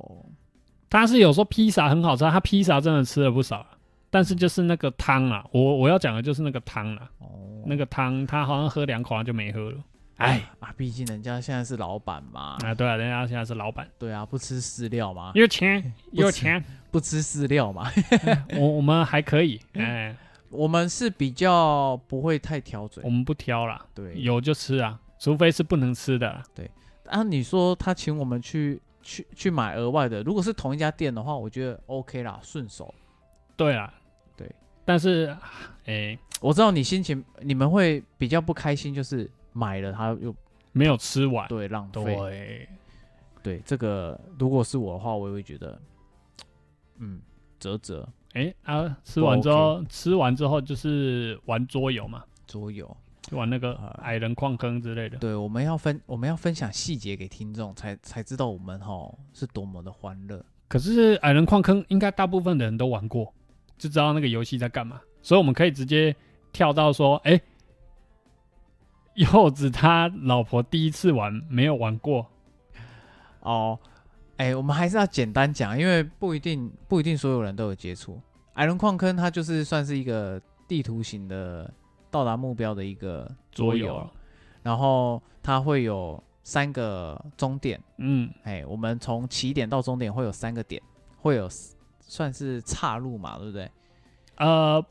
他是有说披萨很好吃，他披萨真的吃了不少，但是就是那个汤啊，我我要讲的就是那个汤啊，哦那个汤他好像喝两口他就没喝了。哎，啊，毕竟人家现在是老板嘛，啊，对啊，人家现在是老板，对啊，不吃饲料嘛，[laughs] 有钱有钱，不吃饲料嘛，[laughs] 我我们还可以，哎，[laughs] 我们是比较不会太挑嘴我，们不挑啦，对。有就吃啊，除非是不能吃的。对。啊，你说他请我们去去去买额外的，如果是同一家店的话，我觉得 OK 啦，顺手。对啊，对，但是，哎，我知道你心情，你们会比较不开心，就是买了他又没有吃完，对浪费。对，对，这个如果是我的话，我也会觉得，嗯，啧啧，哎啊，吃完之后，吃完之后就是玩桌游嘛，桌游。就玩那个啊矮人矿坑之类的。对，我们要分我们要分享细节给听众，才才知道我们哈是多么的欢乐。可是矮人矿坑应该大部分的人都玩过，就知道那个游戏在干嘛，所以我们可以直接跳到说，哎、柚子他老婆第一次玩没有玩过，哦，哎，我们还是要简单讲，因为不一定不一定所有人都有接触。矮人矿坑它就是算是一个地图型的到达目标的一个桌游，然后它会有三个终点，嗯，哎，我们从起点到终点会有三个点，会有算是岔路嘛，对不对？呃，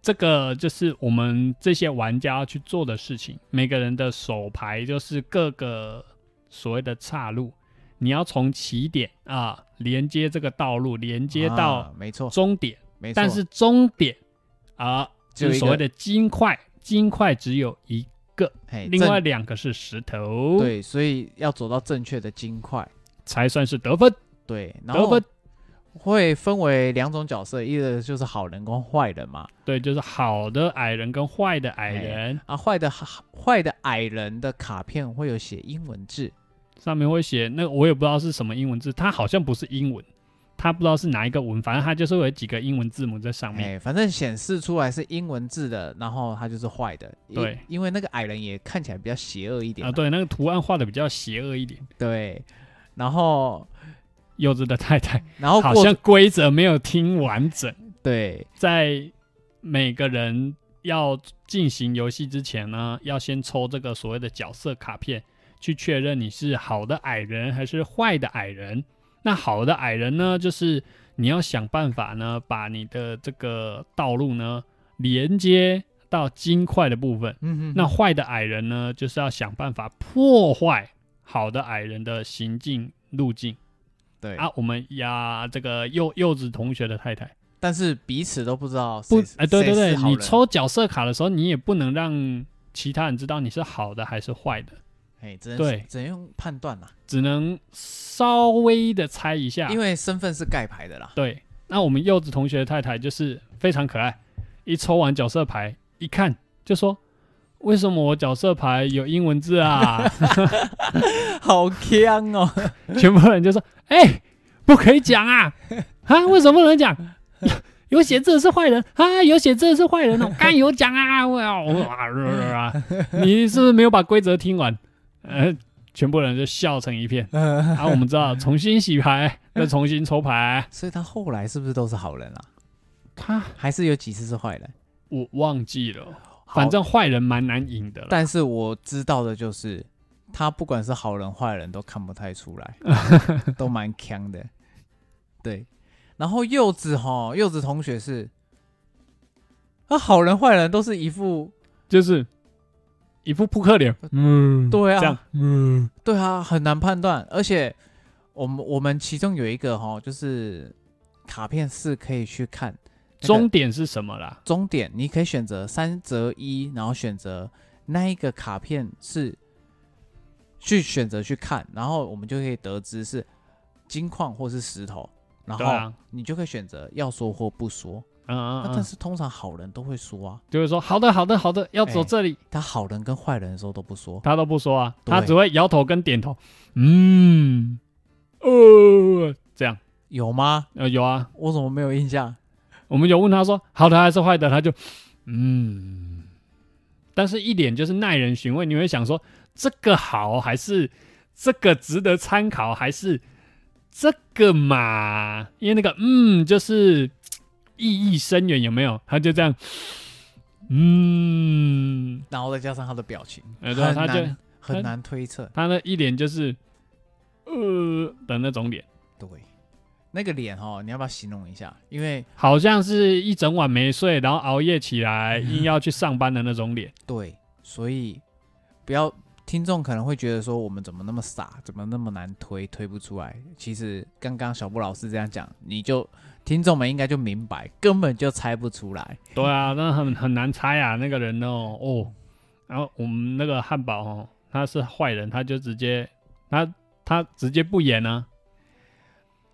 这个就是我们这些玩家要去做的事情。每个人的手牌就是各个所谓的岔路，你要从起点啊连接这个道路，连接到啊没错，终点。没错，但是终点啊，就是所谓的金块，金块只有一个，嘿另外两个是石头，，对，所以要走到正确的金块。才算是得分。对，然后得分，会分为两种角色，一个就是好人跟坏人嘛。对，就是好的矮人跟坏的矮人，啊，坏的坏的矮人的卡片会有写英文字，上面会写那个我也不知道是什么英文字，它好像不是英文，它不知道是哪一个文，反正它就是有几个英文字母在上面。哎，反正显示出来是英文字的，然后他就是坏的。对，因为那个矮人也看起来比较邪恶一点啊，嘛。对，那个图案画的比较邪恶一点。对，然后幼稚的太太然后好像规则没有听完整，对在每个人要进行游戏之前呢，要先抽这个所谓的角色卡片，去确认你是好的矮人还是坏的矮人。那好的矮人呢，就是你要想办法呢，把你的这个道路呢连接到金块的部分。嗯哼，那坏的矮人呢，就是要想办法破坏好的矮人的行进路径。对啊，我们呀，这个柚柚子同学的太太但是彼此都不知道是不哎，对对对，你抽角色卡的时候，你也不能让其他人知道你是好的还是坏的，哎，只能对只能用判断啦，只能稍微的猜一下。因为身份是盖牌的啦。对，那我们柚子同学的太太就是非常可爱，一抽完角色牌一看就说：“为什么我角色牌有英文字啊？” [laughs] 好香哦！[laughs] 全部人就说：“哎、不可以讲啊！啊，为什么不能讲？有有写字的是坏人啊，有写字的是坏人哦，刚有讲啊！我要我啊啊！你是不是没有把规则听完？呃，全部人就笑成一片。然 [laughs] 后，我们知道重新洗牌，[laughs] 再重新抽牌。所以他后来是不是都是好人啊？他还是有几次是坏人？我忘记了，反正坏人蛮难赢的。但是我知道的就是，他不管是好人坏人都看不太出来，[laughs] 都蛮强的。对，然后柚子哈，柚子同学是，他好人坏人都是一副，就是一副扑克脸，嗯，对这样。啊，，嗯，对啊，很难判断。而且我们我们其中有一个哈，就是卡片是可以去看。那个终点是什么啦？终点，你可以选择三择一，然后选择那一个卡片是去选择去看，然后我们就可以得知是金矿或是石头，然后你就可以选择要说或不说。嗯嗯嗯，那但是通常好人都会说啊，就会说好的好的好的，要走哎这里，他好人跟坏人的时候都不说。他都不说啊，他只会摇头跟点头，嗯，呃，这样，有吗？呃，有啊，我怎么没有印象？我们有问他说好的还是坏的，他就嗯，但是一点就是耐人寻味，你会想说这个好还是这个值得参考，还是这个嘛？因为那个嗯，就是意义深远，有没有？他就这样，嗯，然后再加上他的表情，呃，对啊，很他就很难推测。他那一脸就是呃的那种脸，对，那个脸哦，你要不要形容一下？因为好像是一整晚没睡，然后熬夜起来硬要去上班的那种脸。对，所以不要听众可能会觉得说我们怎么那么傻，怎么那么难推，推不出来。其实刚刚小布老师这样讲，你就听众们应该就明白，根本就猜不出来。对啊，那很很难猜啊，那个人哦哦。然后我们那个汉堡哦，他是坏人，他就直接他他直接不演啊，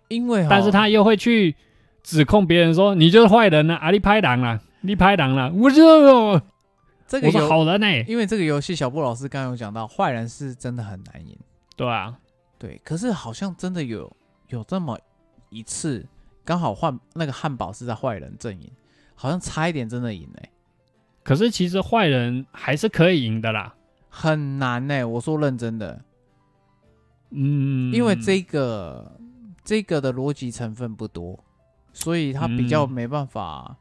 因为齁但是他又会去指控别人说你就是坏人啊，啊你拍狼啦，你拍狼啦，我是哦我是这个游，好人呢、因为这个游戏小布老师刚刚有讲到，坏人是真的很难赢。对啊，对，可是好像真的有有这么一次，刚好换那个汉堡是在坏人阵营，好像差一点真的赢哎、可是其实坏人还是可以赢的啦，很难呢、我说认真的，嗯，因为这个这个的逻辑成分不多，所以他比较嗯没办法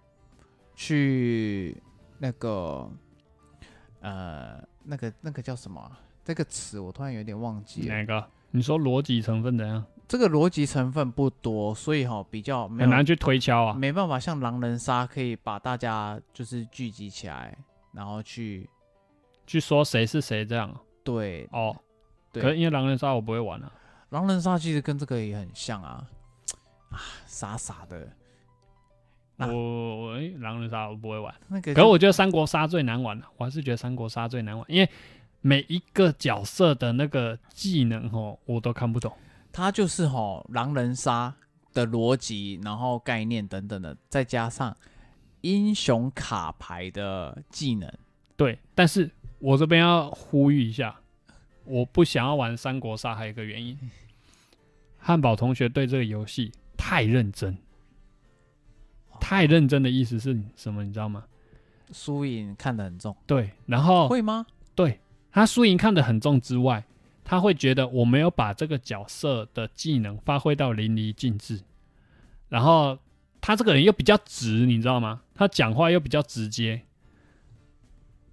去那个呃那个那个叫什么啊、这个词我突然有点忘记了。哪个？你说逻辑成分怎样？这个逻辑成分不多，所以哈、比较很难去推敲啊。没办法像狼人杀可以把大家就是聚集起来，然后去去说谁是谁这样对哦。对可是因为狼人杀我不会玩啊。狼人杀其实跟这个也很像啊啊傻傻的啊我我诶狼人杀我不会玩，那个，可是我觉得三国杀最难玩了，我还是觉得三国杀最难玩，因为每一个角色的那个技能哦，我都看不懂。它就是哈狼人杀的逻辑，然后概念等等的，再加上英雄卡牌的技能，对，但是我这边要呼吁一下，我不想要玩三国杀，还有一个原因，[laughs] 汉堡同学对这个游戏太认真，太认真的意思是什么？你知道吗？输赢看得很重，对，然后会吗？对他输赢看得很重之外，他会觉得我没有把这个角色的技能发挥到淋漓尽致，然后他这个人又比较直，你知道吗？他讲话又比较直接，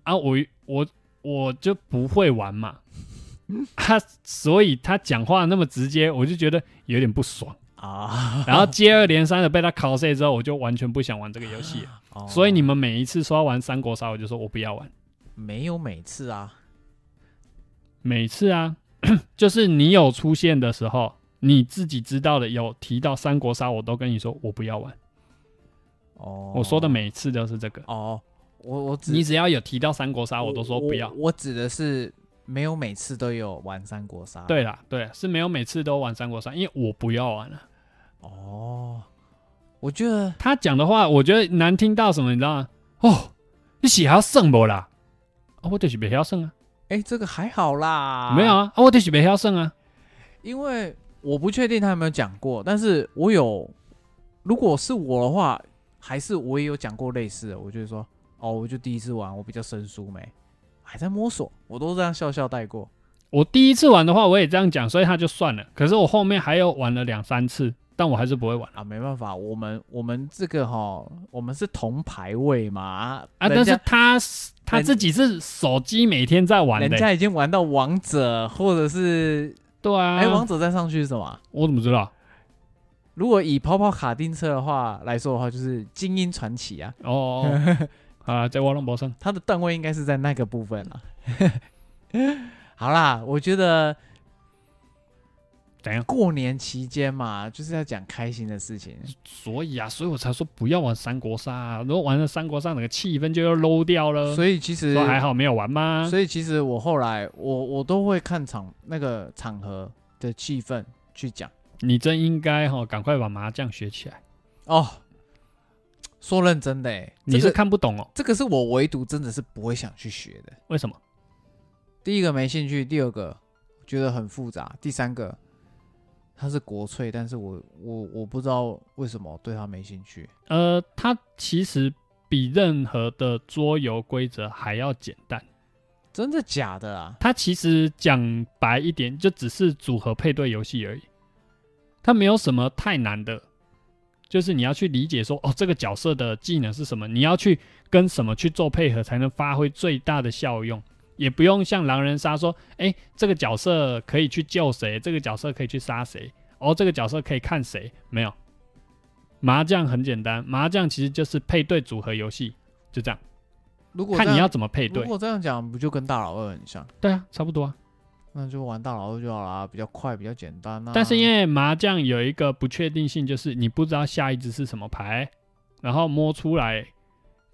啊，我我我就不会玩嘛，[laughs] 他所以他讲话那么直接，我就觉得有点不爽，啊，然后接二连三的被他 cos 之后，我就完全不想玩这个游戏。[laughs] 哦。所以你们每一次说要玩三国杀，我就说我不要玩。没有每次啊，每次啊，[clears throat] 就是你有出现的时候，你自己知道的有提到三国杀，我都跟你说我不要玩。哦，我说的每次都是这个。哦，我我指你只要有提到三国杀，我都说不要我。我指的是没有每次都有玩三国杀。对啦，对，是没有每次都玩三国杀，因为我不要玩了。哦，我觉得他讲的话，我觉得难听到什么，你知道吗？哦，你写还要胜不啦？哦，我就是没要胜啊，哎，这个还好啦，没有，啊，啊我就是没要胜啊。因为我不确定他有没有讲过，但是我有，如果是我的话，还是我也有讲过类似的，我就是说，哦，我就第一次玩，我比较生疏没，还在摸索，我都这样笑笑带过。我第一次玩的话，我也这样讲，所以他就算了。可是我后面还有玩了两三次，但我还是不会玩啊，没办法，我们我们这个哈，我们是同排位嘛啊。但是他是他自己是手机每天在玩的、人家已经玩到王者，或者是对啊，哎、王者再上去是什么啊？我怎么知道？如果以跑跑卡丁车的话来说的话，就是精英传奇啊，哦，[laughs] 啊，在瓦隆博上，他的段位应该是在那个部分了。[laughs] 好啦，我觉得怎样？过年期间嘛，就是要讲开心的事情。所以啊，所以我才说不要玩三国杀、啊。如果玩了三国杀，整个气氛就要 low 掉了。所以其实说还好没有玩吗？所以其实我后来我我都会看场那个场合的气氛去讲你真应该哈，赶快把麻将学起来。哦。说认真的、欸，你是看不懂哦？这个是我唯独真的是不会想去学的。为什么？第一个没兴趣，第二个觉得很复杂，第三个它是国粹，但是我我我不知道为什么对它没兴趣。呃，它其实比任何的桌游规则还要简单。真的假的啊？它其实讲白一点，就只是组合配对游戏而已。它没有什么太难的，就是你要去理解说，哦，这个角色的技能是什么，你要去跟什么去做配合，才能发挥最大的效用。也不用像狼人杀说，哎，这个角色可以去救谁，这个角色可以去杀谁，哦，这个角色可以看谁，没有。麻将很简单，麻将其实就是配对组合游戏，就这样，如果看你要怎么配对如。果这样讲，不就跟大老二很像？对啊，差不多啊。那就玩大老二就好啦，比较快，比较简单啊。但是因为麻将有一个不确定性，就是你不知道下一只是什么牌，然后摸出来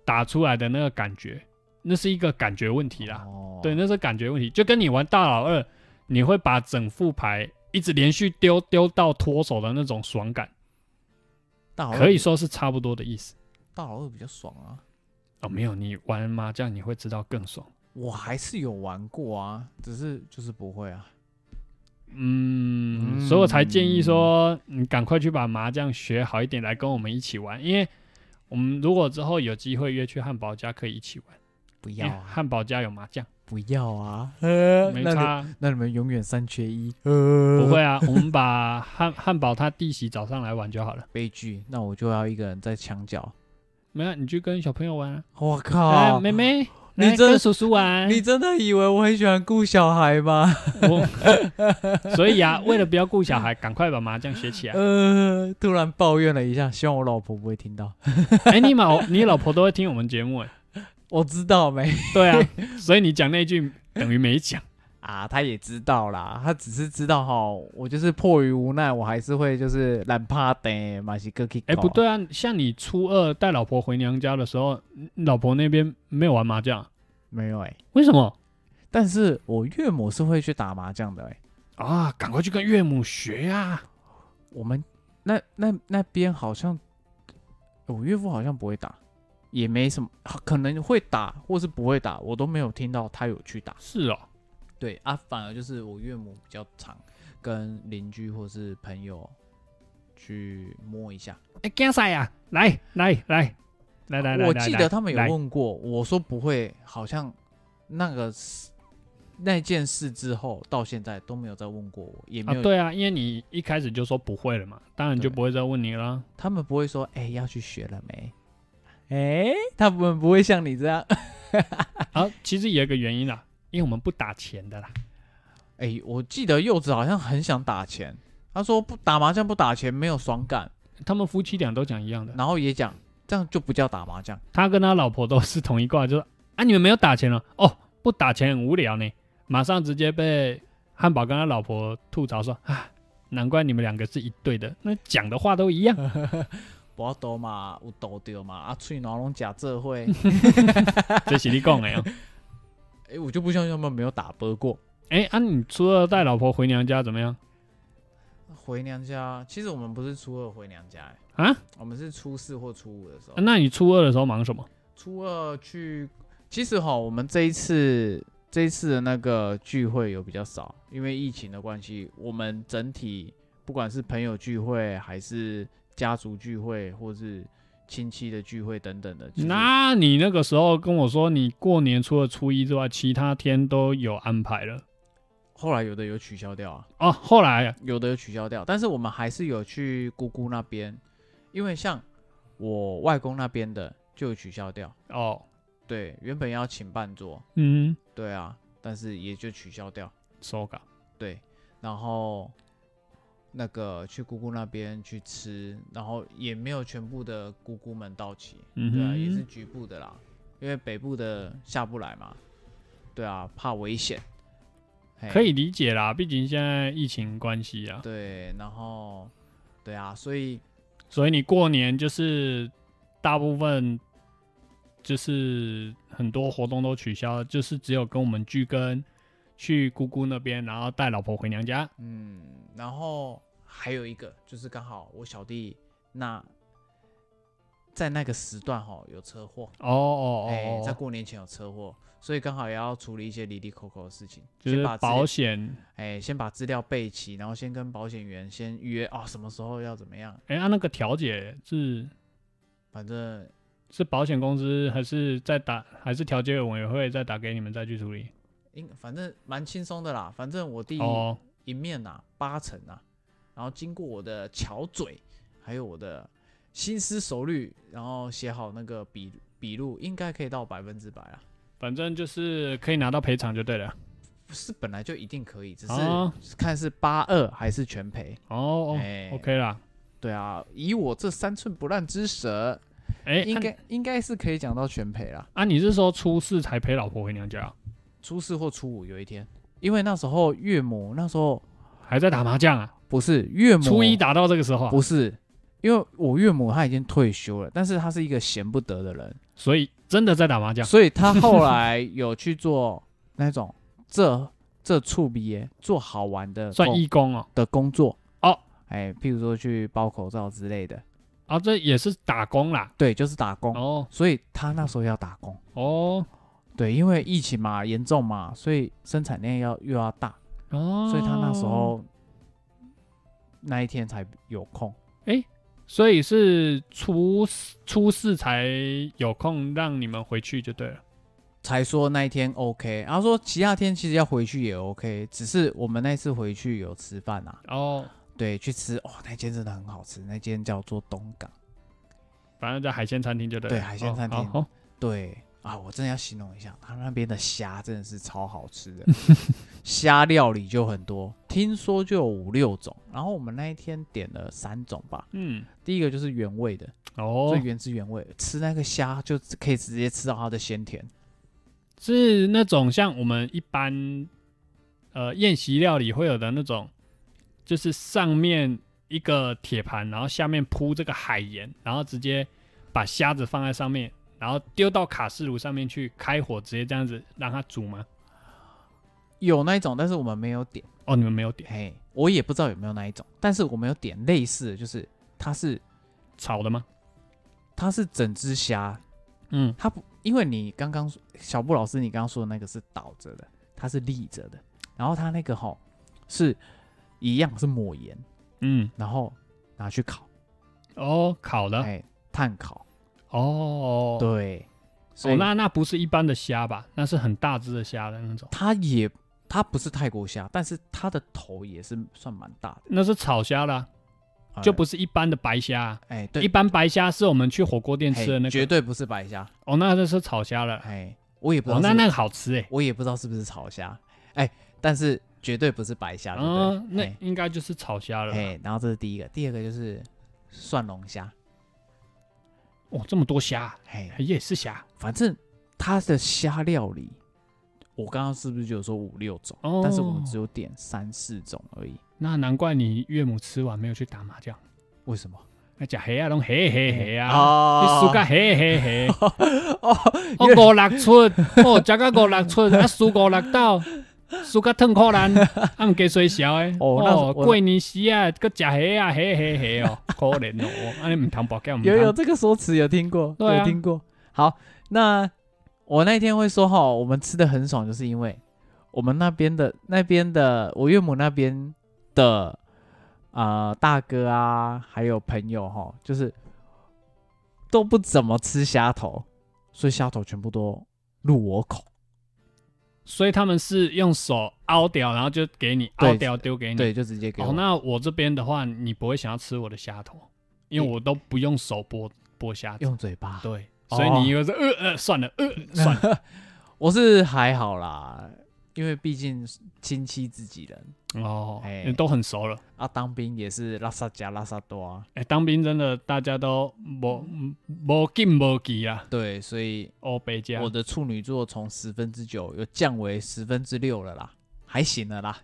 打出来的那个感觉，那是一个感觉问题啦。哦对，那是感觉问题，就跟你玩大老二，你会把整副牌一直连续丢丢到脱手的那种爽感，大老二可以说是差不多的意思。大老二比较爽啊。哦，没有，你玩麻将你会知道更爽。我还是有玩过啊，只是就是不会啊。嗯，嗯所以我才建议说，你赶快去把麻将学好一点，来跟我们一起玩。因为我们如果之后有机会约去汉堡家，可以一起玩。不要啊，汉堡家有麻将，不要啊。[laughs] 呃没差，那你们永远三缺一。呃不会啊。我们把汉汉堡他弟媳找上来玩就好了。悲剧，那我就要一个人在墙角。没有，你去跟小朋友玩啊。我哎，靠，妹妹，你跟叔叔玩。你真的以为我很喜欢顾小孩吗？我 [laughs] 所以啊，为了不要顾小孩，赶快把麻将学起来。呃，突然抱怨了一下，希望我老婆不会听到。哎，你老你老婆都会听我们节目哎。我知道没对啊，[laughs] 所以你讲那句等于没讲。啊，他也知道啦，他只是知道哈，我就是迫于无奈，我还是会就是懒趴的马西哥 K。哎，不，对啊，像你初二带老婆回娘家的时候，老婆那边没有玩麻将啊，没有哎、为什么？但是我岳母是会去打麻将的哎、啊，赶快去跟岳母学啊！我们那那那边好像我岳父好像不会打，也没什么，[laughs] 可能会打或是不会打，我都没有听到他有去打。是哦，对啊，反而就是我岳母比较常跟邻居或是朋友去摸一下。哎，竞赛啊，来来来来来来，我记得他们有来问过，我说不会，好像那个事那件事之后到现在都没有再问过我，也没啊，有，对啊，因为你一开始就说不会了嘛，当然就不会再问你了。他们不会说，哎、要去学了没？哎、他们不会像你这样。[laughs] 啊，其实有一个原因啦，因为我们不打钱的啦。哎、我记得柚子好像很想打钱，他说不打麻将不打钱没有爽感，他们夫妻俩都讲一样的，然后也讲这样就不叫打麻将。他跟他老婆都是同一挂，就说啊，你们没有打钱了哦，不打钱很无聊呢，马上直接被汉堡跟他老婆吐槽说啊，难怪你们两个是一对的，那讲的话都一样。[laughs] 无多嘛，有倒掉嘛，啊，喙哪拢假这会，这是你讲的哦。哎、我就不相信他们没有打波过。哎、啊，你初二带老婆回娘家怎么样？回娘家，其实我们不是初二回娘家、欸，啊？我们是初四或初五的时候。那你初二的时候忙什么？初二去，其实哈，我们这一次这一次的那个聚会有比较少，因为疫情的关系，我们整体不管是朋友聚会，还是家族聚会，或是亲戚的聚会等等的，那你那个时候跟我说，你过年除了初一之外，其他天都有安排了后来有的有取消掉啊，哦。后来有的有取消掉，但是我们还是有去姑姑那边，因为像我外公那边的就有取消掉，哦，对，原本要请伴桌，嗯，对啊，但是也就取消掉。收稿。对，然后那个去姑姑那边去吃，然后也没有全部的姑姑们到齐，嗯对啊，也是，局部的啦，因为北部的下不来嘛，对啊，怕危险，可以理解啦，毕竟现在疫情关系啊，对，然后对啊，所以所以你过年就是大部分就是很多活动都取消，就是只有跟我们聚根去姑姑那边，然后带老婆回娘家。嗯，然后还有一个就是刚好我小弟那在那个时段哈有车祸，哦哦哎、哦哦，在过年前有车祸，所以刚好也要处理一些离离口口的事情，就是先把资保险。哎、先把资料备齐，然后先跟保险员先预约哦，什么时候要怎么样，哎，啊，那个调解是反正是保险公司还是再打，还是调解委员会再打给你们再去处理？应反正蛮轻松的啦，反正我弟哦，一面呐、八成啊、然后经过我的巧嘴，还有我的心思熟虑，然后写好那个笔笔录，应该可以到百分之百啊。反正就是可以拿到赔偿就对了。是本来就一定可以，只是哦看是八二还是全赔。哦，OK 啦。对啊，以我这三寸不烂之舌，哎，应啊该应该是可以讲到全赔啦。啊，你是说初四才陪老婆回娘家啊，初四或初五有一天，因为那时候岳母那时候还在打麻将啊？不是岳母，初一打到这个时候啊，不是，因为我岳母她已经退休了，但是她是一个闲不得的人，所以真的在打麻将。所以她后来有去做那种这这触鼻耶做好玩的算义工哦。的工作哦，哎，譬如说去包口罩之类的，啊，这也是打工啦。对，就是打工，哦所以她那时候要打工。哦对，因为疫情嘛严重嘛，所以生产量要又要大，哦，所以他那时，候那一天才有空。哎所以是初四初四才有空让你们回去就对了。才说那一天 OK，然后说其他天其实要回去也 OK，只是我们那次回去有吃饭啊，哦，对，去吃哦，那间真的很好吃，那间叫做东港，反正在海鲜餐厅就对了。对海鲜餐厅对啊，我真的要形容一下，他那边的虾真的是超好吃的，[laughs] 虾料理就很多，听说就有五六种，然后我们那一天点了三种吧，嗯，第一个就是原味的，哦最，原汁原味，吃那个虾就可以直接吃到它的鲜甜，是那种像我们一般呃宴席料理会有的那种，就是上面一个铁盘，然后下面铺这个海盐，然后直接把虾子放在上面，然后丢到卡式炉上面去开火，直接这样子让它煮吗？有那一种，但是我们没有点。哦，你们没有点。嘿，我也不知道有没有那一种，但是我们有点类似的，就是它是炒的吗？它是整只虾，嗯，它不，因为你刚刚小布老师你刚刚说的那个是倒着的，它是立着的，然后它那个吼是一样是抹盐，嗯，然后拿去烤，哦，烤的，哎，炭烤，哦，对，所哦，那那不是一般的虾吧？那是很大只的虾的那种，它也它不是泰国虾，但是它的头也是算蛮大的，那是炒虾啦，哎就不是一般的白虾啊。哎对一，般白虾是我们去火锅店嘿吃的那个，绝对不是白虾，哦，那这是炒虾了。哎，我也不知哦，道是不是那那个好吃哎。我也不知道是不是炒虾，哎，但是绝对不是白虾，对不嗯，对？那哎应该就是炒虾了啦。哎，然后这是第一个，第二个就是蒜龙虾，哦，这么多虾，哎，也是虾。反正它的虾料理，我刚刚是不是就有说五六种？哦但是我们只有点三四种而已，那难怪你岳母吃完没有去打麻将，为什么？食虾啊，拢黑黑黑啊，哦你输甲黑黑黑，哦，哦五六寸，哦食甲五六寸，[laughs] 啊输五六斗，输甲脱裤烂，[laughs] 啊毋加衰小诶，哦那是哦过年时啊，搁食虾啊，虾虾虾哦，可怜哦，安尼毋通博叫毋有有，这个说辞有听过，对啊有听过。好，那我那天会说哈，我们吃的很爽，就是因为我们那边的那边的我岳母那边的呃大哥啊，还有朋友哈，就是都不怎么吃虾头，所以虾头全部都入我口。所以他们是用手凹掉，然后就给你凹掉丢给你。对，就直接给我。哦，那我这边的话，你不会想要吃我的虾头，因为我都不用手剥剥虾。用嘴巴，对，哦所以你以为是呃呃算了呃算了 [laughs] 我是还好啦，因为毕竟亲戚自己人哦都很熟了。啊，当兵也是拉萨加拉萨多啊，哎，当兵真的大家都无无劲无急啊，对，所以哦北加我。的处女座从十分之九又降为十分之六了啦，还行了啦。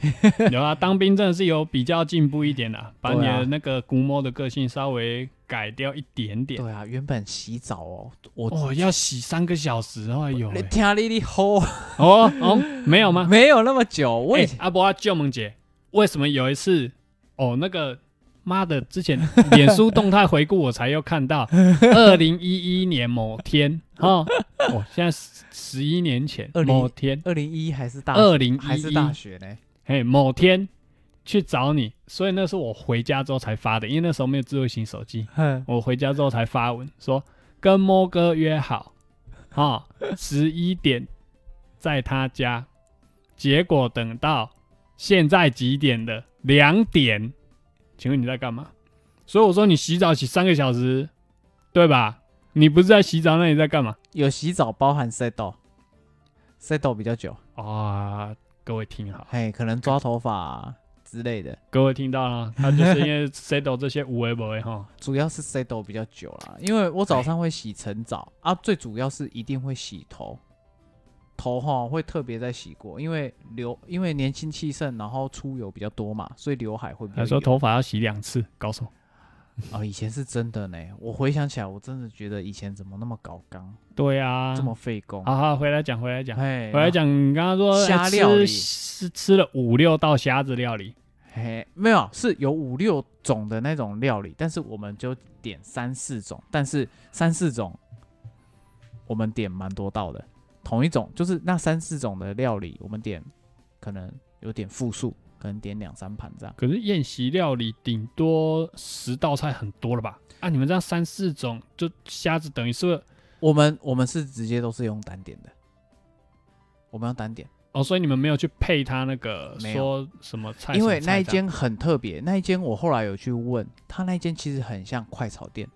[laughs] 有啊，当兵真的是有比较进步一点啦，把你的那个估摸的个性稍微改掉一点点。对啊，原本洗澡哦，我哦，要洗三个小时，哎呦喂！你听你的吼，哦哦，没有吗？没有那么久，我哎也、，阿伯阿舅萌姐，为什么有一次哦，那个妈的，之前脸书动态回顾我才又看到，[laughs] 二零一一年某天哦，哦，现在十十一年前某天，二零一还是大二零还是大一一，学呢？嘿，某天去找你，所以那是我回家之后才发的，因为那时候没有智慧型手机，哼，我回家之后才发文说跟摸哥约好，哈、十一点在他家，结果等到现在几点的？两点，请问你在干嘛？所以我说你洗澡洗三个小时，对吧？你不是在洗澡，那你在干嘛？有洗澡包含 settle，settle 比较久，啊、各位听好，嘿，可能抓头发啊、之类的，各位听到了，他就是因为 [laughs] settle 这些无为不为哈，主要是 settle 比较久了，因为我早上会洗晨澡啊，最主要是一定会洗头，头哈会特别在洗过，因为留因为年轻气盛，然后出油比较多嘛，所以刘海会比较他说油头发要洗两次，搞什么？[laughs] 哦，以前是真的呢。我回想起来，我真的觉得以前怎么那么搞刚，对啊，这么费工。好好回来讲，回来讲。嘿，回来讲，你刚刚说哎虾料理是吃吃了五六道虾子料理，嘿，没有，是有五六种的那种料理，但是我们就点三四种，但是三四种我们点蛮多道的。同一种就是那三四种的料理，我们点可能有点复数，可能点两三盘这样。可是宴席料理顶多十道菜很多了吧？啊，你们这样三四种，就虾子等于是我们我们是直接都是用单点的，我们要单点。哦，所以你们没有去配他那个没说什么菜，因为那一间很特别，那一间我后来有去问，他那一间其实很像快炒店，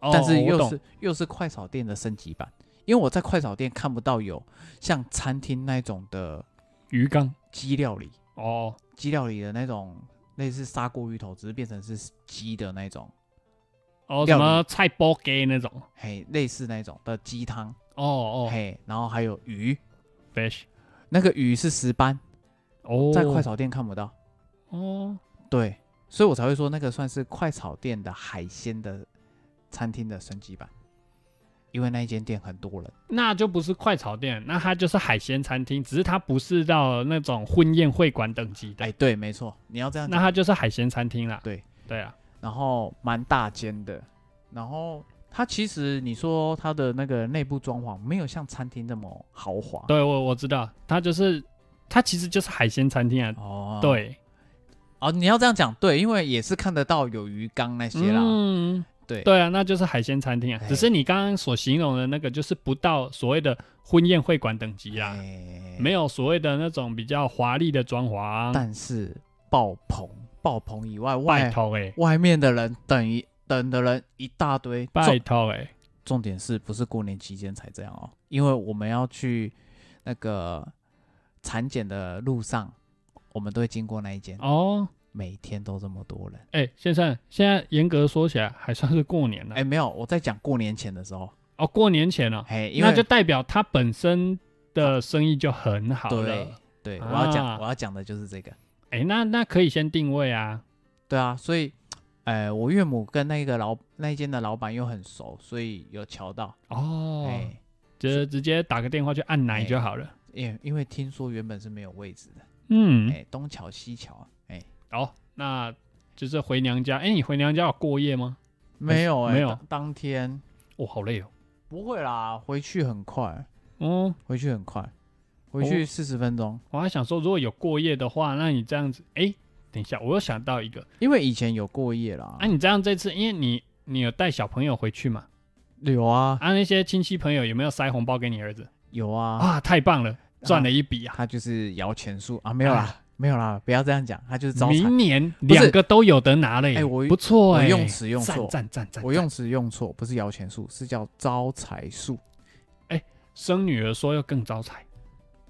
哦但是又是又是快炒店的升级版。因为我在快炒店看不到有像餐厅那种的鱼缸鸡料理，哦，鸡料理的那种类似砂锅鱼头，只是变成是鸡的那种，哦，料理。什么菜包给那种，嘿，类似那种的鸡汤，哦哦。嘿，然后还有鱼，，fish，那个鱼是石斑，哦，在快炒店看不到，哦，对，所以我才会说那个算是快炒店的海鲜的餐厅的升级版，因为那一间店很多人，那就不是快炒店，那它就是海鲜餐厅，只是它不是到那种婚宴会馆等级的，哎，对，没错，你要这样，那它就是海鲜餐厅啦。对。对啊，然后蛮大间的，然后它其实你说它的那个内部装潢没有像餐厅那么豪华，对我我知道，它就是它其实就是海鲜餐厅啊。哦，，对，哦，你要这样讲，对，因为也是看得到有鱼缸那些啦，嗯，对，对啊，那就是海鲜餐厅啊。哎只是你刚刚所形容的那个，就是不到所谓的婚宴会馆等级啦，哎没有所谓的那种比较华丽的装潢。但是爆棚，爆棚以外，拜外托哎，外面的人等一等的人一大堆，拜重托哎，重点是不是过年期间才这样哦？因为我们要去那个产检的路上，我们都会经过那一间，哦，每天都这么多人。哎，先生，现在严格说起来还算是过年了哎，。没有，我在讲过年前的时候，哦，过年前了，嘿，因为那就代表他本身的生意就很好对了。对，我要讲啊我要讲的就是这个。哎，那那可以先定位啊。对啊，所以哎，我岳母跟那个老那一间的老板又很熟，所以有瞧到。哦，哎，就是直接打个电话去按奶就好了。因因为听说原本是没有位置的，嗯，哎，东瞧西瞧，哎，哦，那就是回娘家。哎，你回娘家有过夜吗？没有，哎，没有，当天。哦，好累哦。不会啦，回去很快。嗯，回去很快，回去四十分钟。我还想说，如果有过夜的话，那你这样子，哎，等一下，我又想到一个，因为以前有过夜啦。啊，你这样这次，因为你你有带小朋友回去嘛？有啊。啊，那些亲戚朋友有没有塞红包给你儿子？有啊。啊，太棒了，赚了一笔啊！他就是摇钱树啊，没有啦，没有啦，不要这样讲，他就是招明年两个都有得拿嘞。哎，我不错哎，用词用错，赞赞赞，我用词用错，不是摇钱树，是叫招财树。哎生女儿说要更招财，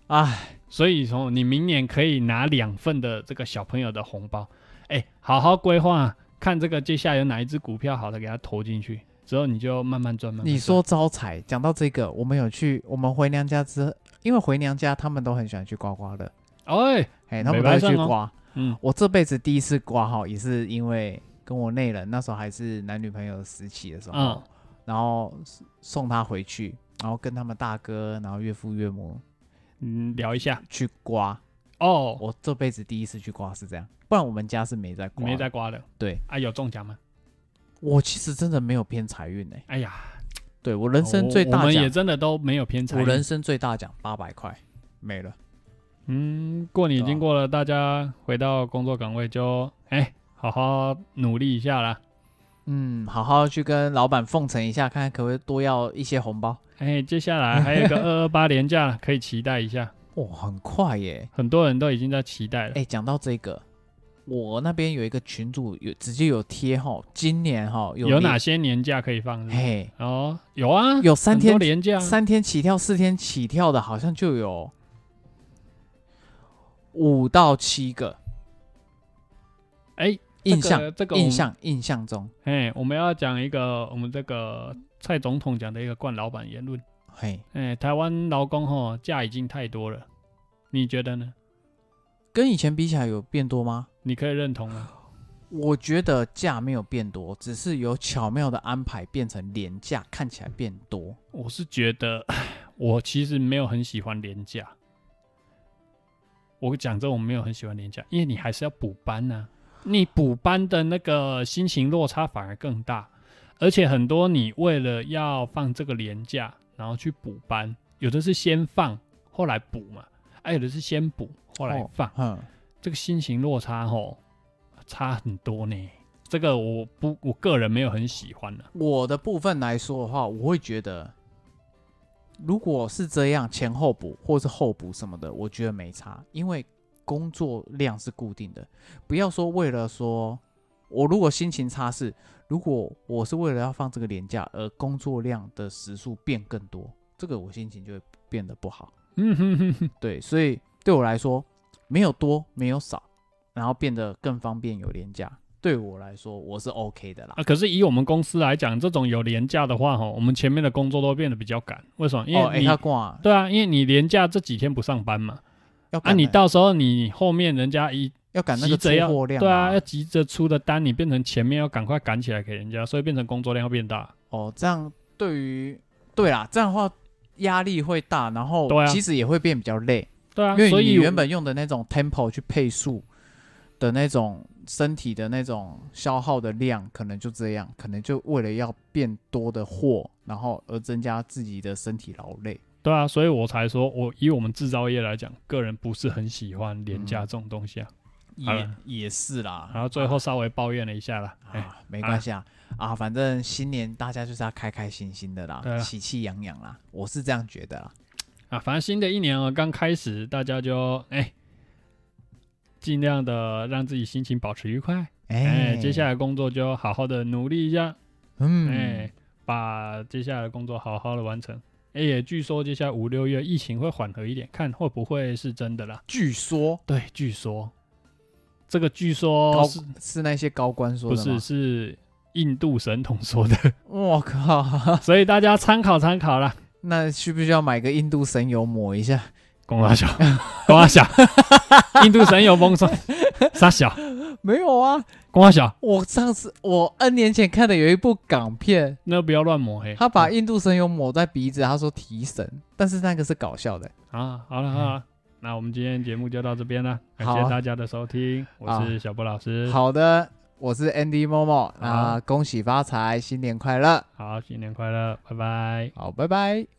哎，所以从你明年可以拿两份的这个小朋友的红包，哎，好好规划，看这个接下来有哪一只股票好的给他投进去，之后你就慢慢赚慢慢。你说招财，讲到这个，我们有去，我们回娘家之，因为回娘家他们都很喜欢去刮刮乐，哎，哎，他们都会去刮，嗯，我这辈子第一次刮哈，也是因为跟我内人那时候还是男女朋友时期的时候，嗯，然后送他回去。然后跟他们大哥，然后岳父岳母，嗯，聊一下去刮哦。我这辈子第一次去刮是这样，不然我们家是没在刮，没在刮的。对啊，有中奖吗？我其实真的没有偏财运哎。哎呀，对我人生最大奖，我们也真的都没有偏财。我人生最大奖八百块没了。嗯，过年已经过了，大家回到工作岗位就哎，好好努力一下啦。嗯，好好去跟老板奉承一下，看看可不可以多要一些红包。哎，接下来还有一个二二八年假，可以期待一下。[laughs] 哇，很快耶！很多人都已经在期待了。哎，讲到这个，我那边有一个群主有直接有贴哈，今年哈有有哪些年假可以放？嘿，哦，有啊，有三天年假，三天起跳，四天起跳的，好像就有五到七个。哎，印象这个印象印象中，哎，我们要讲一个我们这个。蔡总统讲的一个冠老板言论，嘿，哎，台湾劳工吼假已经太多了，你觉得呢？跟以前比起来有变多吗？你可以认同吗？我觉得假没有变多，只是有巧妙的安排变成廉价，看起来变多。我是觉得，[sighs] 我其实没有很喜欢廉价。我讲真我没有很喜欢年假，因为你还是要补班呢，你补班的那个心情落差反而更大。而且很多你为了要放这个年假，然后去补班，有的是先放后来补嘛，还有的是先补后来放，嗯，这个心情落差吼差很多呢。这个我不我个人没有很喜欢的。我的部分来说的话，我会觉得，如果是这样前后补或是后补什么的，我觉得没差，因为工作量是固定的。不要说为了说我如果心情差是。如果我是为了要放这个年假，而工作量的时数变更多，这个我心情就会变得不好。嗯哼哼哼，对，所以对我来说，没有多，没有少，然后变得更方便有年假，对我来说我是 OK 的啦。啊，可是以我们公司来讲，这种有年假的话，哈，我们前面的工作都变得比较赶。为什么？因为你对啊，因为你年假这几天不上班嘛，啊，你到时候你后面人家一。要赶那个出货量，对啊，要急着出的单，你变成前面要赶快赶起来给人家，所以变成工作量要变大。哦，这样对于对啦，这样的话压力会大，然后其实也会变比较累。对啊，因为你原本用的那种 tempo 去配速的那种身体的那种消耗的量，可能就这样，可能就为了要变多的货，然后而增加自己的身体劳累。对啊，所以我才说我以我们制造业来讲，个人不是很喜欢廉价这种东西啊。也也是啦，然后最后稍微抱怨了一下啦，啊，没关系啊，啊，反正新年大家就是要开开心心的啦，喜气洋洋啦，我是这样觉得啦，啊，反正新的一年啊刚开始，大家就哎，尽量的让自己心情保持愉快，哎，接下来工作就好好的努力一下，嗯，哎，把接下来的工作好好的完成，哎，也据说接下来五六月疫情会缓和一点，看会不会是真的啦？据说，对，据说。这个据说是是那些高官说的，不是是印度神童说的。我靠！[laughs] 所以大家参考参考啦。那需不需要买个印度神油抹一下？公阿小，[laughs] 公阿小，[laughs] 印度神油蒙上。[laughs] 傻小，没有啊，光小，我上次我 N 年前看的有一部港片，那不要乱抹黑。他把印度神油抹在鼻子，他说提神，但是那个是搞笑的。啊，好了好了，那我们今天节目就到这边了，感谢大家的收听，我是小波老师。好的，我是 Andy Momo，那恭喜发财，新年快乐，好，新年快乐，拜拜。好，拜拜。